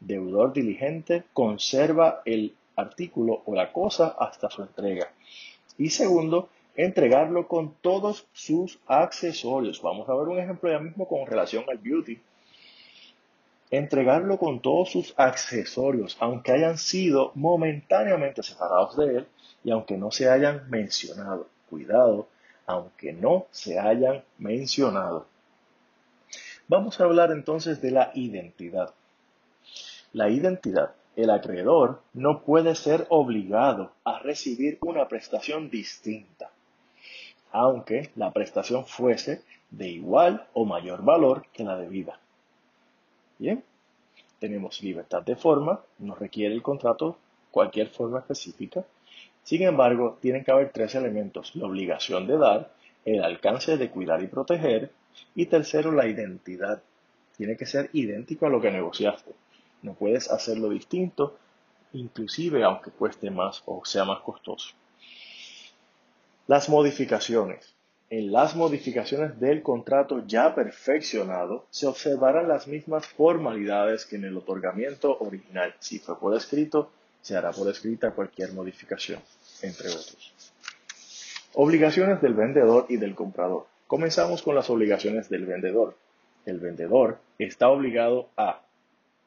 A: Deudor diligente conserva el artículo o la cosa hasta su entrega. Y segundo, entregarlo con todos sus accesorios. Vamos a ver un ejemplo ya mismo con relación al beauty. Entregarlo con todos sus accesorios, aunque hayan sido momentáneamente separados de él y aunque no se hayan mencionado. Cuidado, aunque no se hayan mencionado. Vamos a hablar entonces de la identidad. La identidad el acreedor no puede ser obligado a recibir una prestación distinta, aunque la prestación fuese de igual o mayor valor que la debida. Bien, tenemos libertad de forma, no requiere el contrato cualquier forma específica. Sin embargo, tienen que haber tres elementos, la obligación de dar, el alcance de cuidar y proteger, y tercero, la identidad. Tiene que ser idéntico a lo que negociaste. No puedes hacerlo distinto, inclusive aunque cueste más o sea más costoso. Las modificaciones. En las modificaciones del contrato ya perfeccionado se observarán las mismas formalidades que en el otorgamiento original. Si fue por escrito, se hará por escrita cualquier modificación, entre otros. Obligaciones del vendedor y del comprador. Comenzamos con las obligaciones del vendedor. El vendedor está obligado a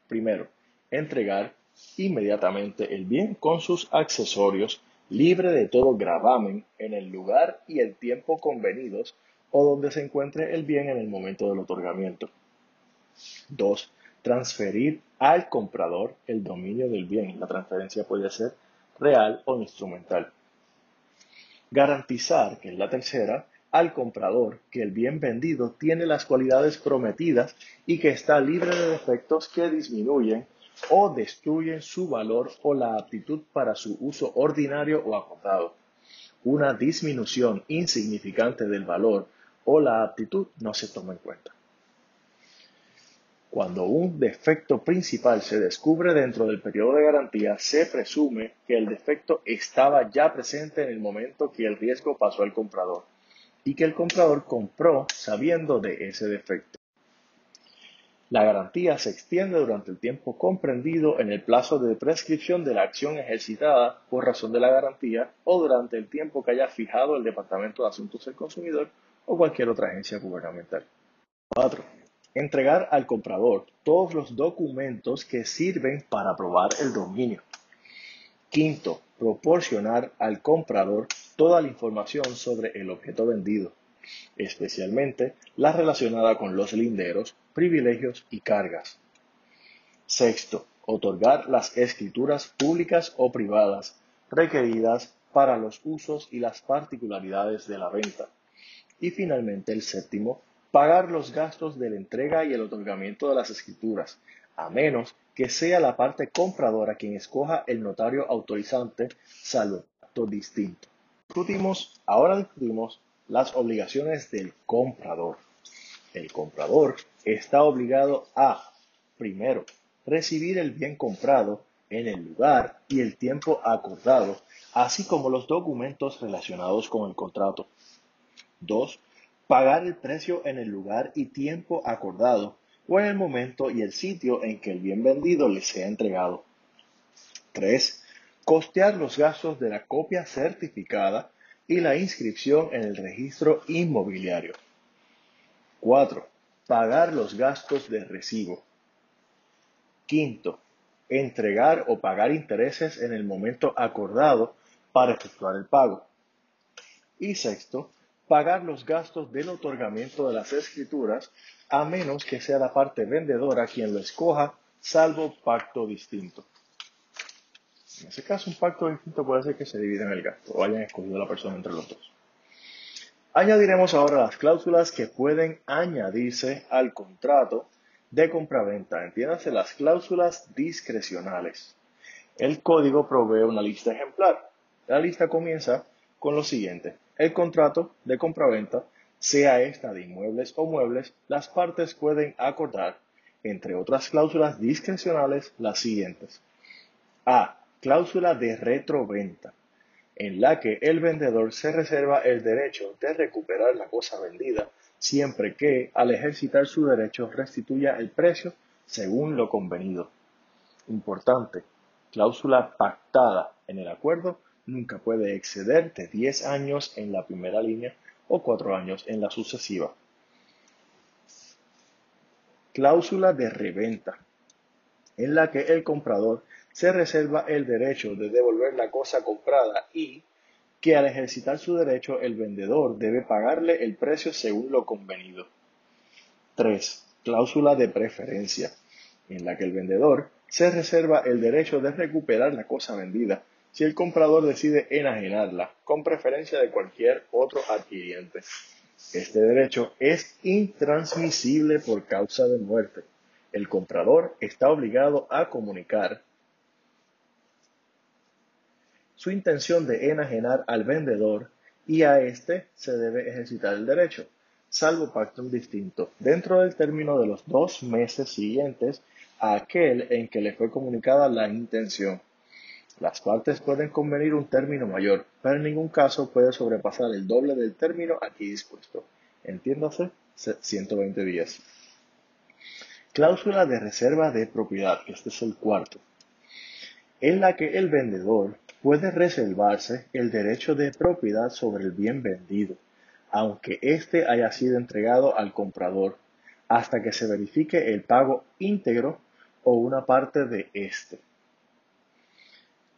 A: Primero, entregar inmediatamente el bien con sus accesorios libre de todo gravamen en el lugar y el tiempo convenidos o donde se encuentre el bien en el momento del otorgamiento. 2. Transferir al comprador el dominio del bien. La transferencia puede ser real o instrumental. Garantizar, que es la tercera, al comprador que el bien vendido tiene las cualidades prometidas y que está libre de defectos que disminuyen o destruyen su valor o la aptitud para su uso ordinario o acordado. Una disminución insignificante del valor o la aptitud no se toma en cuenta. Cuando un defecto principal se descubre dentro del periodo de garantía, se presume que el defecto estaba ya presente en el momento que el riesgo pasó al comprador y que el comprador compró sabiendo de ese defecto. La garantía se extiende durante el tiempo comprendido en el plazo de prescripción de la acción ejercitada por razón de la garantía o durante el tiempo que haya fijado el Departamento de Asuntos del Consumidor o cualquier otra agencia gubernamental. 4. Entregar al comprador todos los documentos que sirven para aprobar el dominio. Quinto, proporcionar al comprador toda la información sobre el objeto vendido, especialmente la relacionada con los linderos, privilegios y cargas. Sexto, otorgar las escrituras públicas o privadas requeridas para los usos y las particularidades de la venta. Y finalmente el séptimo, pagar los gastos de la entrega y el otorgamiento de las escrituras, a menos que sea la parte compradora quien escoja el notario autorizante, salvo acto distinto. Discutimos, ahora discutimos las obligaciones del comprador. El comprador está obligado a, primero, recibir el bien comprado en el lugar y el tiempo acordado, así como los documentos relacionados con el contrato. 2. Pagar el precio en el lugar y tiempo acordado o en el momento y el sitio en que el bien vendido le sea entregado. 3. Costear los gastos de la copia certificada y la inscripción en el registro inmobiliario. 4. Pagar los gastos de recibo. Quinto, entregar o pagar intereses en el momento acordado para efectuar el pago. Y sexto, pagar los gastos del otorgamiento de las escrituras a menos que sea la parte vendedora quien lo escoja, salvo pacto distinto. En ese caso, un pacto distinto puede ser que se dividan el gasto o hayan escogido la persona entre los dos. Añadiremos ahora las cláusulas que pueden añadirse al contrato de compraventa. Entiéndase las cláusulas discrecionales. El código provee una lista ejemplar. La lista comienza con lo siguiente. El contrato de compraventa, sea esta de inmuebles o muebles, las partes pueden acordar, entre otras cláusulas discrecionales, las siguientes. A. Cláusula de retroventa, en la que el vendedor se reserva el derecho de recuperar la cosa vendida siempre que, al ejercitar su derecho, restituya el precio según lo convenido. Importante, cláusula pactada en el acuerdo nunca puede exceder de 10 años en la primera línea o 4 años en la sucesiva. Cláusula de reventa, en la que el comprador se reserva el derecho de devolver la cosa comprada y que al ejercitar su derecho el vendedor debe pagarle el precio según lo convenido. 3. Cláusula de preferencia, en la que el vendedor se reserva el derecho de recuperar la cosa vendida si el comprador decide enajenarla, con preferencia de cualquier otro adquiriente. Este derecho es intransmisible por causa de muerte. El comprador está obligado a comunicar su intención de enajenar al vendedor y a éste se debe ejercitar el derecho, salvo pacto distinto, dentro del término de los dos meses siguientes a aquel en que le fue comunicada la intención. Las partes pueden convenir un término mayor, pero en ningún caso puede sobrepasar el doble del término aquí dispuesto. Entiéndase, 120 días. Cláusula de reserva de propiedad, este es el cuarto, en la que el vendedor puede reservarse el derecho de propiedad sobre el bien vendido, aunque éste haya sido entregado al comprador, hasta que se verifique el pago íntegro o una parte de éste.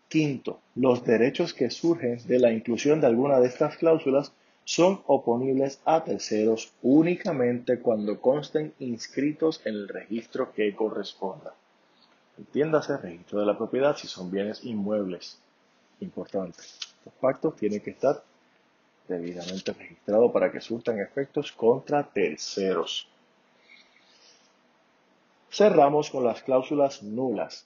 A: Quinto, los derechos que surgen de la inclusión de alguna de estas cláusulas son oponibles a terceros únicamente cuando consten inscritos en el registro que corresponda. Entiéndase registro de la propiedad si son bienes inmuebles importante. Los pactos tienen que estar debidamente registrados para que surtan efectos contra terceros. Cerramos con las cláusulas nulas.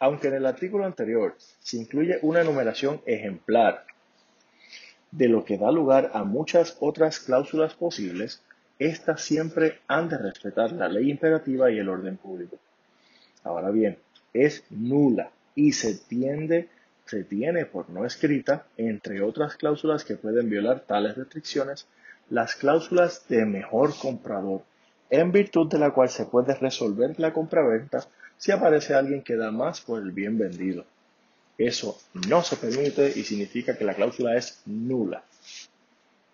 A: Aunque en el artículo anterior se incluye una enumeración ejemplar de lo que da lugar a muchas otras cláusulas posibles, estas siempre han de respetar la ley imperativa y el orden público. Ahora bien, es nula y se tiende se tiene por no escrita, entre otras cláusulas que pueden violar tales restricciones, las cláusulas de mejor comprador, en virtud de la cual se puede resolver la compraventa si aparece alguien que da más por el bien vendido. Eso no se permite y significa que la cláusula es nula.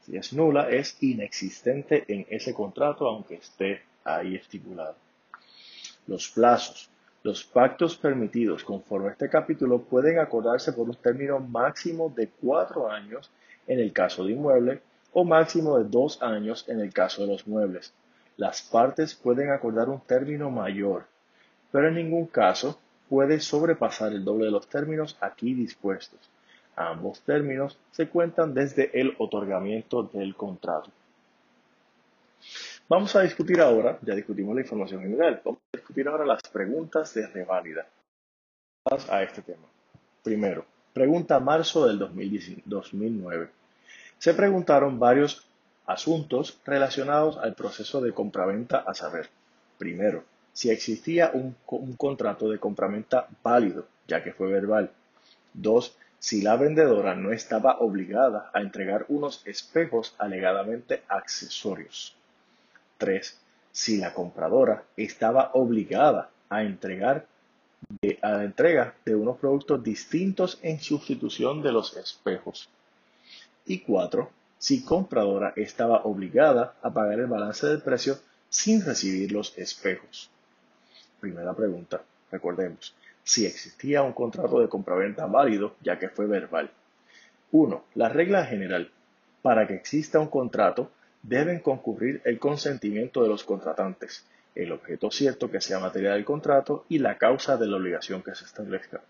A: Si es nula, es inexistente en ese contrato, aunque esté ahí estipulado. Los plazos. Los pactos permitidos conforme a este capítulo pueden acordarse por un término máximo de cuatro años en el caso de inmueble o máximo de dos años en el caso de los muebles. Las partes pueden acordar un término mayor, pero en ningún caso puede sobrepasar el doble de los términos aquí dispuestos. Ambos términos se cuentan desde el otorgamiento del contrato. Vamos a discutir ahora, ya discutimos la información general, vamos a discutir ahora las preguntas de reválida a este tema. Primero, pregunta marzo del 2009. Se preguntaron varios asuntos relacionados al proceso de compraventa a saber, primero, si existía un, contrato de compraventa válido, ya que fue verbal. Dos, si la vendedora no estaba obligada a entregar unos espejos alegadamente accesorios. 3. Si la compradora estaba obligada a entregar a la entrega de unos productos distintos en sustitución de los espejos. Y 4. Si compradora estaba obligada a pagar el balance del precio sin recibir los espejos. Primera pregunta, recordemos, si existía un contrato de compraventa válido, ya que fue verbal. 1. La regla general. Para que exista un contrato, deben concurrir el consentimiento de los contratantes, el objeto cierto que sea materia del contrato y la causa de la obligación que se establezca.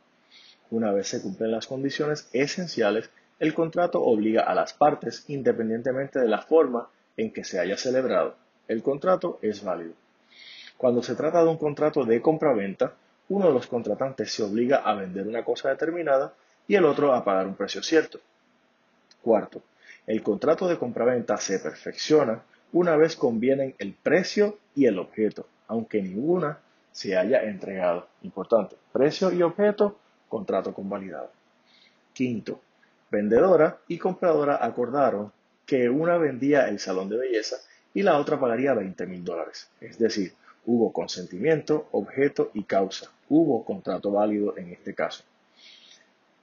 A: Una vez se cumplen las condiciones esenciales, el contrato obliga a las partes independientemente de la forma en que se haya celebrado. El contrato es válido. Cuando se trata de un contrato de compraventa, uno de los contratantes se obliga a vender una cosa determinada y el otro a pagar un precio cierto. Cuarto, el contrato de compraventa se perfecciona una vez convienen el precio y el objeto, aunque ninguna se haya entregado. Importante, precio y objeto, contrato convalidado. Quinto, vendedora y compradora acordaron que una vendía el salón de belleza y la otra pagaría 20 mil dólares. Es decir, hubo consentimiento, objeto y causa. Hubo contrato válido en este caso.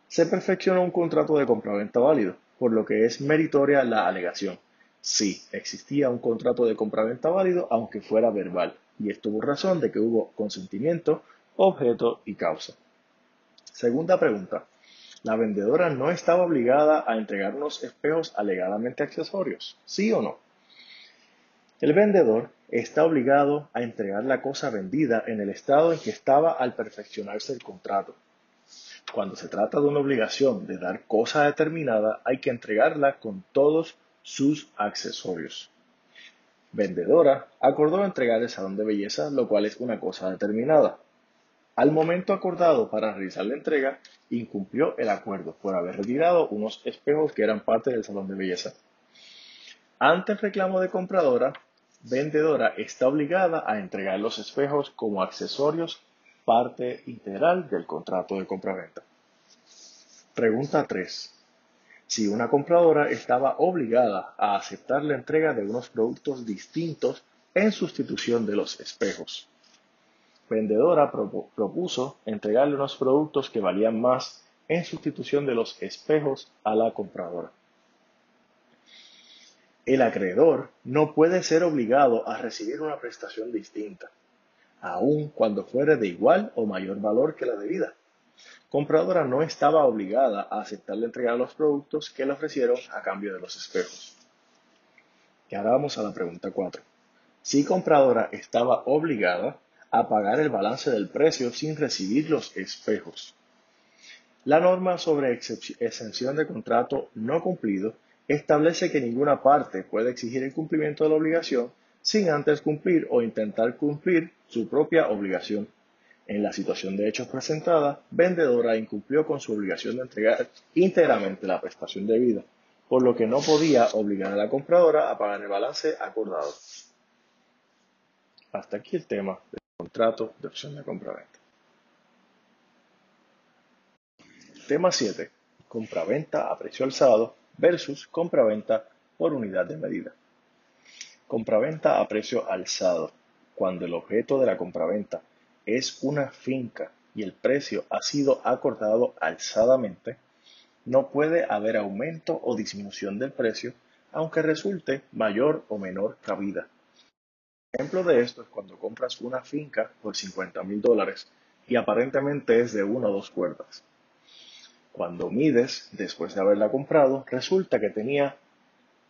A: Se perfeccionó un contrato de compraventa válido, por lo que es meritoria la alegación. Sí, existía un contrato de compraventa válido, aunque fuera verbal, y esto por razón de que hubo consentimiento, objeto y causa. Segunda pregunta. ¿La vendedora no estaba obligada a entregar unos espejos alegadamente accesorios? ¿Sí o no? El vendedor está obligado a entregar la cosa vendida en el estado en que estaba al perfeccionarse el contrato. Cuando se trata de una obligación de dar cosa determinada, hay que entregarla con todos sus accesorios. Vendedora acordó entregar el salón de belleza, lo cual es una cosa determinada. Al momento acordado para realizar la entrega, incumplió el acuerdo por haber retirado unos espejos que eran parte del salón de belleza. Ante el reclamo de compradora, vendedora está obligada a entregar los espejos como accesorios parte integral del contrato de compraventa. Pregunta 3. Si una compradora estaba obligada a aceptar la entrega de unos productos distintos en sustitución de los espejos. Vendedora propuso entregarle unos productos que valían más en sustitución de los espejos a la compradora. El acreedor no puede ser obligado a recibir una prestación distinta, aun cuando fuere de igual o mayor valor que la debida. Compradora no estaba obligada a aceptar la entrega los productos que le ofrecieron a cambio de los espejos. Y ahora vamos a la pregunta 4. Si compradora estaba obligada a pagar el balance del precio sin recibir los espejos. La norma sobre exención de contrato no cumplido establece que ninguna parte puede exigir el cumplimiento de la obligación sin antes cumplir o intentar cumplir su propia obligación. En la situación de hechos presentada, vendedora incumplió con su obligación de entregar íntegramente la prestación debida, por lo que no podía obligar a la compradora a pagar el balance acordado. Hasta aquí el tema del contrato de opción de compraventa. Tema 7. Compraventa a precio alzado versus compraventa por unidad de medida. Compraventa a precio alzado. Cuando el objeto de la compraventa es una finca y el precio ha sido acordado alzadamente, no puede haber aumento o disminución del precio, aunque resulte mayor o menor cabida. Ejemplo de esto es cuando compras una finca por 50 mil dólares y aparentemente es de una o dos cuerdas. Cuando mides, después de haberla comprado, resulta que tenía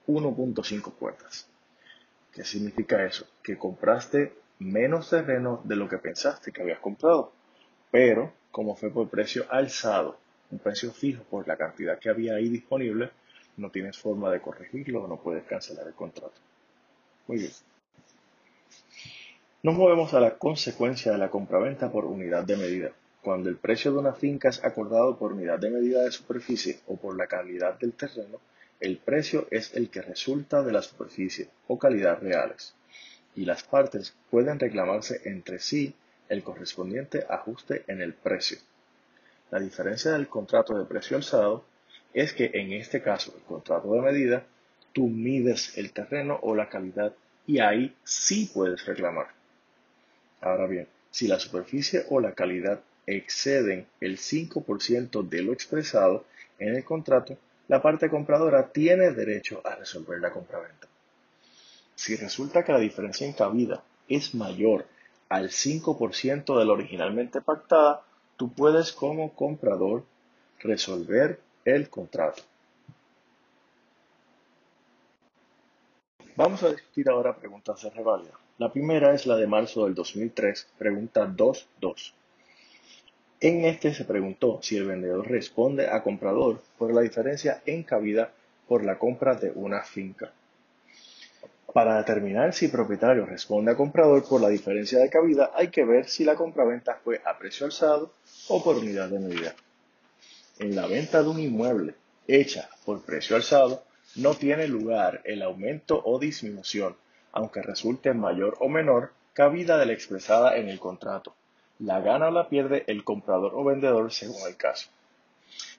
A: 1.5 cuerdas. ¿Qué significa eso? Que compraste menos terreno de lo que pensaste que habías comprado, pero como fue por precio alzado, un precio fijo por la cantidad que había ahí disponible, no tienes forma de corregirlo o no puedes cancelar el contrato. Muy bien. Nos movemos a la consecuencia de la compraventa por unidad de medida. Cuando el precio de una finca es acordado por unidad de medida de superficie o por la calidad del terreno, el precio es el que resulta de la superficie o calidad reales, y las partes pueden reclamarse entre sí el correspondiente ajuste en el precio. La diferencia del contrato de precio alzado es que en este caso, el contrato de medida, tú mides el terreno o la calidad y ahí sí puedes reclamar. Ahora bien, si la superficie o la calidad exceden el 5% de lo expresado en el contrato, la parte compradora tiene derecho a resolver la compraventa. Si resulta que la diferencia en cabida es mayor al 5% de lo originalmente pactada, tú puedes como comprador resolver el contrato. Vamos a discutir ahora preguntas de reválida. La primera es la de marzo del 2003, pregunta 2.2. En este se preguntó si el vendedor responde a comprador por la diferencia en cabida por la compra de una finca. Para determinar si propietario responde a comprador por la diferencia de cabida, hay que ver si la compraventa fue a precio alzado o por unidad de medida. En la venta de un inmueble hecha por precio alzado, no tiene lugar el aumento o disminución, aunque resulte mayor o menor, cabida de la expresada en el contrato. La gana o la pierde el comprador o vendedor según el caso.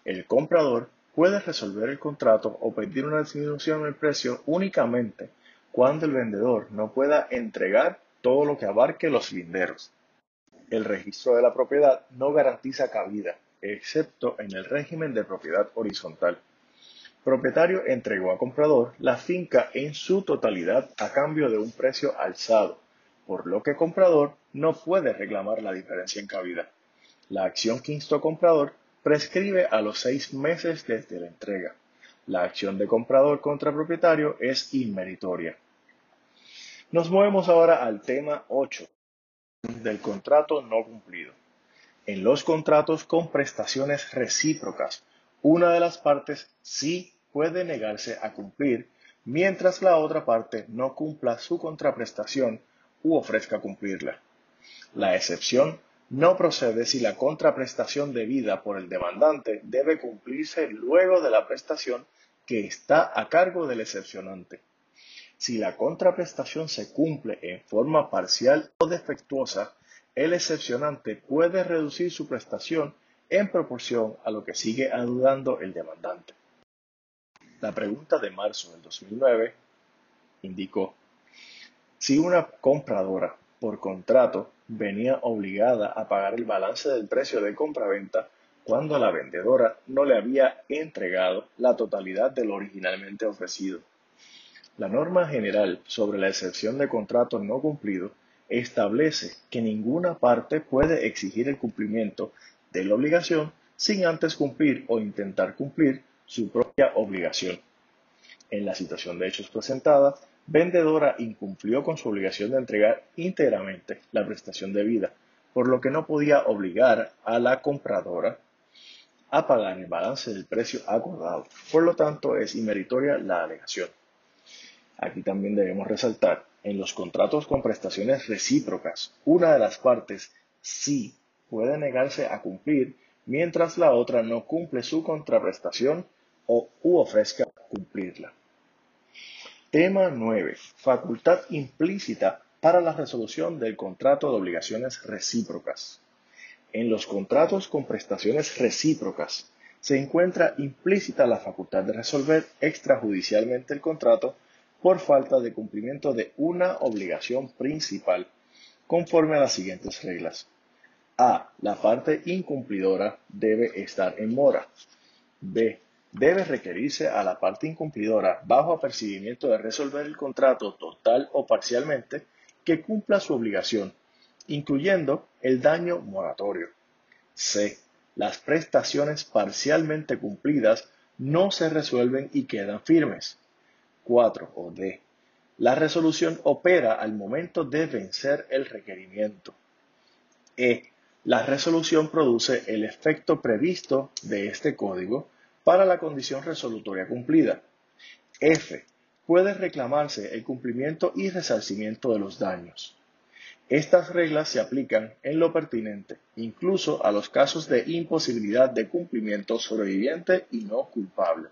A: El comprador puede resolver el contrato o pedir una disminución en el precio únicamente cuando el vendedor no pueda entregar todo lo que abarque los linderos. El registro de la propiedad no garantiza cabida, excepto en el régimen de propiedad horizontal. Propietario entregó a comprador la finca en su totalidad a cambio de un precio alzado, por lo que comprador no puede reclamar la diferencia en cabida. La acción que instó comprador prescribe a los seis meses desde la entrega. La acción de comprador contra propietario es inmeritoria. Nos movemos ahora al tema 8 del contrato no cumplido. En los contratos con prestaciones recíprocas, una de las partes sí puede negarse a cumplir mientras la otra parte no cumpla su contraprestación u ofrezca cumplirla. La excepción no procede si la contraprestación debida por el demandante debe cumplirse luego de la prestación que está a cargo del excepcionante. Si la contraprestación se cumple en forma parcial o defectuosa, el excepcionante puede reducir su prestación en proporción a lo que sigue adudando el demandante. La pregunta de marzo del 2009 indicó, si una compradora por contrato venía obligada a pagar el balance del precio de compraventa cuando la vendedora no le había entregado la totalidad de lo originalmente ofrecido. La norma general sobre la excepción de contrato no cumplido establece que ninguna parte puede exigir el cumplimiento de la obligación sin antes cumplir o intentar cumplir su propia obligación. En la situación de hechos presentada, vendedora incumplió con su obligación de entregar íntegramente la prestación debida, por lo que no podía obligar a la compradora a pagar el balance del precio acordado. Por lo tanto, es inmeritoria la alegación. Aquí también debemos resaltar, en los contratos con prestaciones recíprocas, una de las partes sí puede negarse a cumplir mientras la otra no cumple su contraprestación o u ofrezca cumplirla. Tema 9. Facultad implícita para la resolución del contrato de obligaciones recíprocas. En los contratos con prestaciones recíprocas se encuentra implícita la facultad de resolver extrajudicialmente el contrato por falta de cumplimiento de una obligación principal, conforme a las siguientes reglas. A. La parte incumplidora debe estar en mora. B debe requerirse a la parte incumplidora, bajo apercibimiento de resolver el contrato total o parcialmente, que cumpla su obligación, incluyendo el daño moratorio. C. Las prestaciones parcialmente cumplidas no se resuelven y quedan firmes. 4. O D. La resolución opera al momento de vencer el requerimiento. E. La resolución produce el efecto previsto de este código para la condición resolutoria cumplida. F. Puede reclamarse el cumplimiento y resarcimiento de los daños. Estas reglas se aplican en lo pertinente, incluso a los casos de imposibilidad de cumplimiento sobreviviente y no culpable.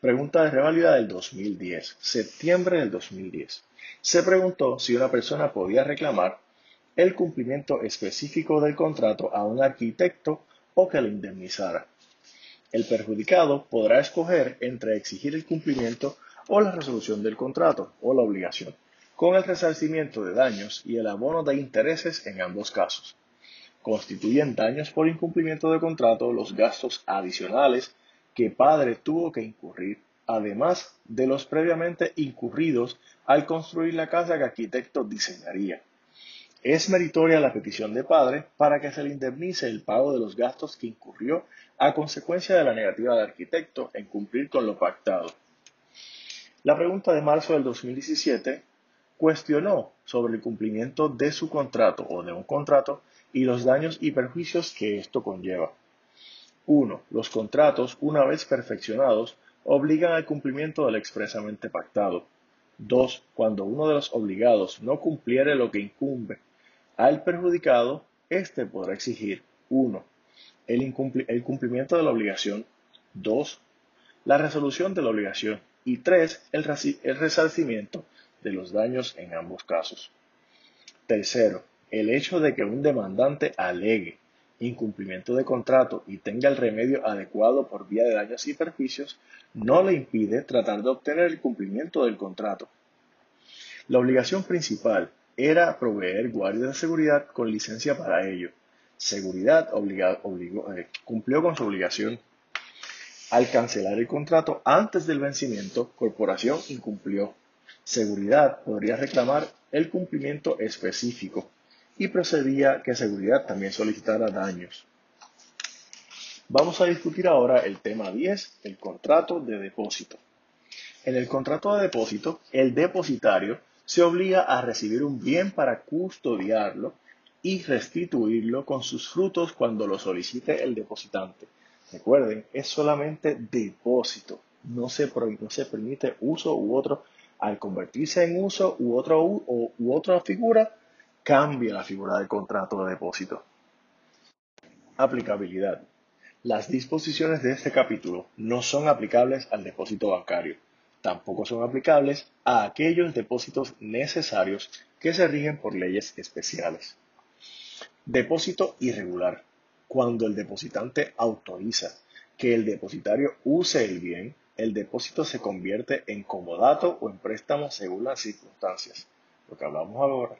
A: Pregunta de revalida del 2010, septiembre del 2010. Se preguntó si una persona podía reclamar el cumplimiento específico del contrato a un arquitecto o que le indemnizara. El perjudicado podrá escoger entre exigir el cumplimiento o la resolución del contrato o la obligación, con el resarcimiento de daños y el abono de intereses en ambos casos. Constituyen daños por incumplimiento de contrato los gastos adicionales que padre tuvo que incurrir, además de los previamente incurridos al construir la casa que arquitecto diseñaría. Es meritoria la petición de padre para que se le indemnice el pago de los gastos que incurrió a consecuencia de la negativa del arquitecto en cumplir con lo pactado. La pregunta de marzo del 2017 cuestionó sobre el cumplimiento de su contrato o de un contrato y los daños y perjuicios que esto conlleva. 1. Los contratos, una vez perfeccionados, obligan al cumplimiento del expresamente pactado. 2. Cuando uno de los obligados no cumpliere lo que incumbe al perjudicado, éste podrá exigir 1. El, el cumplimiento de la obligación, 2. La resolución de la obligación y 3. El, el resarcimiento de los daños en ambos casos. Tercero, el hecho de que un demandante alegue incumplimiento de contrato y tenga el remedio adecuado por vía de daños y perjuicios no le impide tratar de obtener el cumplimiento del contrato. La obligación principal era proveer guardias de seguridad con licencia para ello. Seguridad eh, cumplió con su obligación. Al cancelar el contrato antes del vencimiento, Corporación incumplió. Seguridad podría reclamar el cumplimiento específico y procedía que Seguridad también solicitara daños. Vamos a discutir ahora el tema 10, el contrato de depósito. En el contrato de depósito, el depositario se obliga a recibir un bien para custodiarlo y restituirlo con sus frutos cuando lo solicite el depositante. Recuerden, es solamente depósito, no se, no se permite uso u otro. Al convertirse en uso u, otro, u otra figura, cambia la figura del contrato de depósito. Aplicabilidad. Las disposiciones de este capítulo no son aplicables al depósito bancario. Tampoco son aplicables a aquellos depósitos necesarios que se rigen por leyes especiales. Depósito irregular. Cuando el depositante autoriza que el depositario use el bien, el depósito se convierte en comodato o en préstamo según las circunstancias. Lo que hablamos ahora.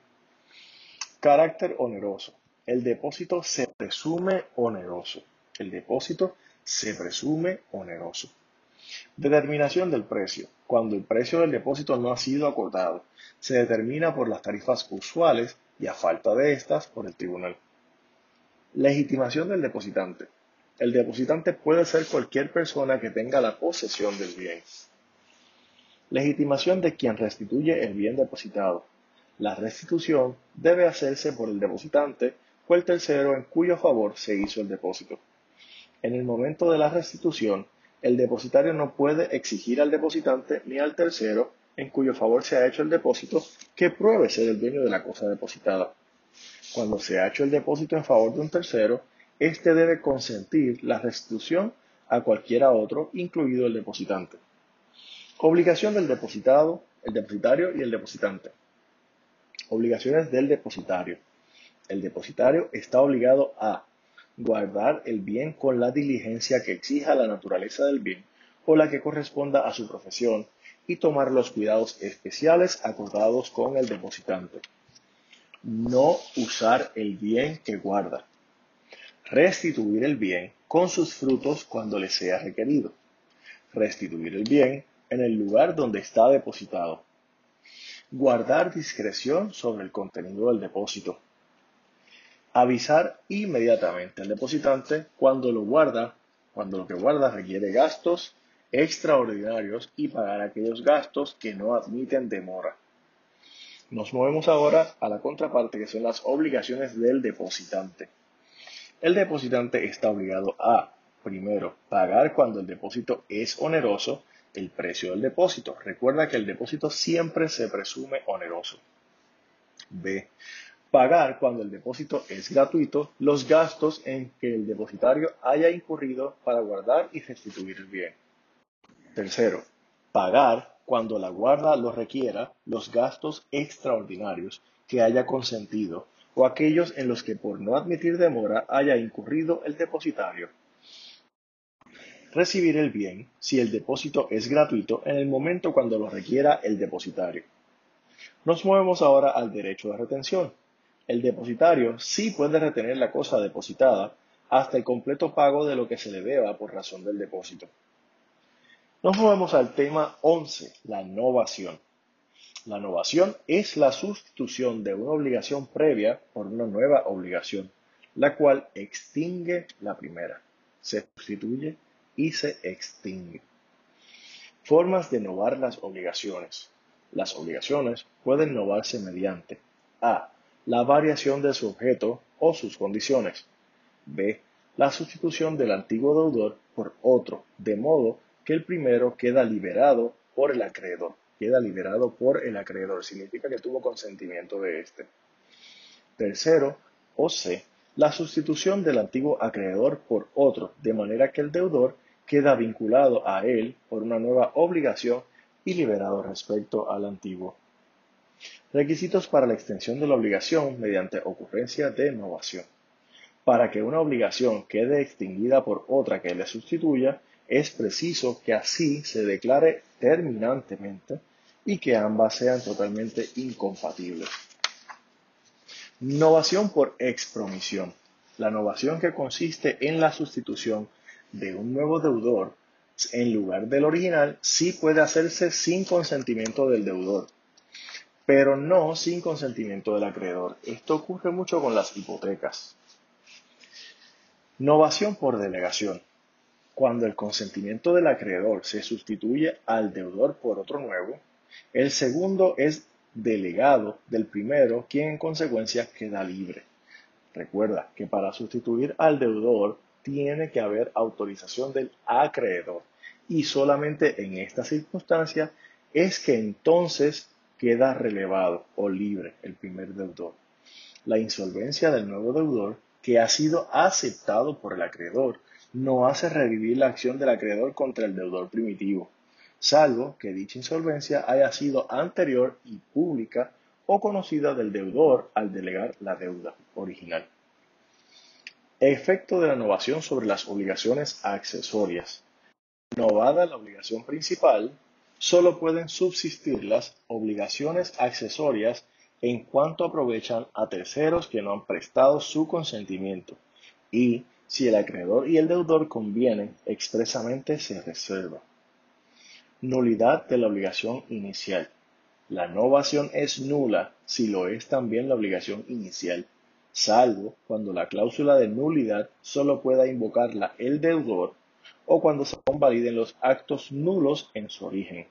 A: Carácter oneroso. El depósito se presume oneroso. El depósito se presume oneroso. Determinación del precio. Cuando el precio del depósito no ha sido acordado, se determina por las tarifas usuales y a falta de estas por el tribunal. Legitimación del depositante. El depositante puede ser cualquier persona que tenga la posesión del bien. Legitimación de quien restituye el bien depositado. La restitución debe hacerse por el depositante o el tercero en cuyo favor se hizo el depósito. En el momento de la restitución, el depositario no puede exigir al depositante ni al tercero en cuyo favor se ha hecho el depósito que pruebe ser el dueño de la cosa depositada. Cuando se ha hecho el depósito en favor de un tercero, éste debe consentir la restitución a cualquiera otro, incluido el depositante. Obligación del depositado, el depositario y el depositante. Obligaciones del depositario. El depositario está obligado a guardar el bien con la diligencia que exija la naturaleza del bien o la que corresponda a su profesión y tomar los cuidados especiales acordados con el depositante. No usar el bien que guarda. Restituir el bien con sus frutos cuando le sea requerido. Restituir el bien en el lugar donde está depositado. Guardar discreción sobre el contenido del depósito avisar inmediatamente al depositante cuando lo guarda, cuando lo que guarda requiere gastos extraordinarios y pagar aquellos gastos que no admiten demora. Nos movemos ahora a la contraparte que son las obligaciones del depositante. El depositante está obligado a, primero, pagar cuando el depósito es oneroso el precio del depósito. Recuerda que el depósito siempre se presume oneroso. B pagar cuando el depósito es gratuito los gastos en que el depositario haya incurrido para guardar y restituir el bien. Tercero, pagar cuando la guarda lo requiera los gastos extraordinarios que haya consentido o aquellos en los que por no admitir demora haya incurrido el depositario. Recibir el bien si el depósito es gratuito en el momento cuando lo requiera el depositario. Nos movemos ahora al derecho de retención el depositario sí puede retener la cosa depositada hasta el completo pago de lo que se le deba por razón del depósito. Nos movemos al tema 11, la novación. La novación es la sustitución de una obligación previa por una nueva obligación, la cual extingue la primera, se sustituye y se extingue. Formas de novar las obligaciones. Las obligaciones pueden novarse mediante A la variación de su objeto o sus condiciones. B. La sustitución del antiguo deudor por otro, de modo que el primero queda liberado por el acreedor. queda liberado por el acreedor. Significa que tuvo consentimiento de éste. Tercero, o C, la sustitución del antiguo acreedor por otro, de manera que el deudor queda vinculado a él por una nueva obligación y liberado respecto al antiguo. Requisitos para la extensión de la obligación mediante ocurrencia de innovación. Para que una obligación quede extinguida por otra que le sustituya, es preciso que así se declare terminantemente y que ambas sean totalmente incompatibles. Novación por expromisión. La novación que consiste en la sustitución de un nuevo deudor en lugar del original sí puede hacerse sin consentimiento del deudor, pero no sin consentimiento del acreedor. Esto ocurre mucho con las hipotecas. Novación por delegación. Cuando el consentimiento del acreedor se sustituye al deudor por otro nuevo, el segundo es delegado del primero, quien en consecuencia queda libre. Recuerda que para sustituir al deudor tiene que haber autorización del acreedor y solamente en esta circunstancia es que entonces queda relevado o libre el primer deudor. La insolvencia del nuevo deudor que ha sido aceptado por el acreedor no hace revivir la acción del acreedor contra el deudor primitivo, salvo que dicha insolvencia haya sido anterior y pública o conocida del deudor al delegar la deuda original. Efecto de la innovación sobre las obligaciones accesorias. Novada la obligación principal, solo pueden subsistir las obligaciones accesorias en cuanto aprovechan a terceros que no han prestado su consentimiento y si el acreedor y el deudor convienen, expresamente se reserva. Nulidad de la obligación inicial. La novación es nula si lo es también la obligación inicial, salvo cuando la cláusula de nulidad solo pueda invocarla el deudor o cuando se convaliden los actos nulos en su origen.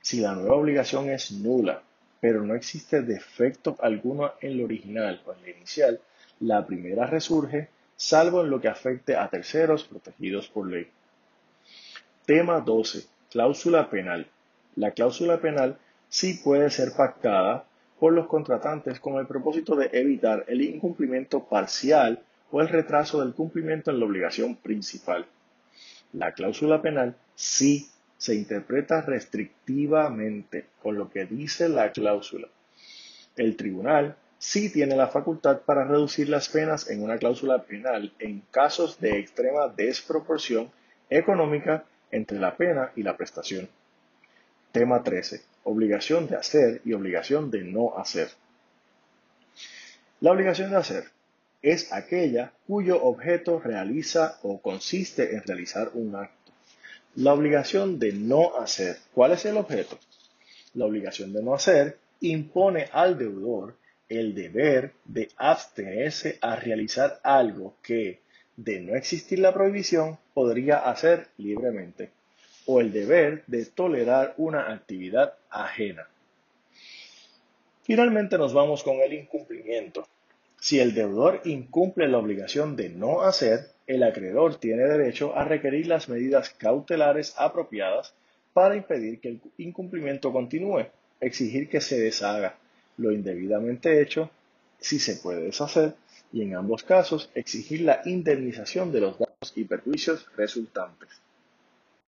A: Si la nueva obligación es nula, pero no existe defecto alguno en lo original o en la inicial, la primera resurge, salvo en lo que afecte a terceros protegidos por ley. Tema 12. Cláusula penal. La cláusula penal sí puede ser pactada por los contratantes con el propósito de evitar el incumplimiento parcial o el retraso del cumplimiento en la obligación principal. La cláusula penal sí se interpreta restrictivamente con lo que dice la cláusula. El tribunal sí tiene la facultad para reducir las penas en una cláusula penal en casos de extrema desproporción económica entre la pena y la prestación. Tema 13. Obligación de hacer y obligación de no hacer. La obligación de hacer es aquella cuyo objeto realiza o consiste en realizar un acto. La obligación de no hacer. ¿Cuál es el objeto? La obligación de no hacer impone al deudor el deber de abstenerse a realizar algo que, de no existir la prohibición, podría hacer libremente, o el deber de tolerar una actividad ajena. Finalmente nos vamos con el incumplimiento. Si el deudor incumple la obligación de no hacer, el acreedor tiene derecho a requerir las medidas cautelares apropiadas para impedir que el incumplimiento continúe, exigir que se deshaga lo indebidamente hecho, si se puede deshacer, y en ambos casos exigir la indemnización de los daños y perjuicios resultantes.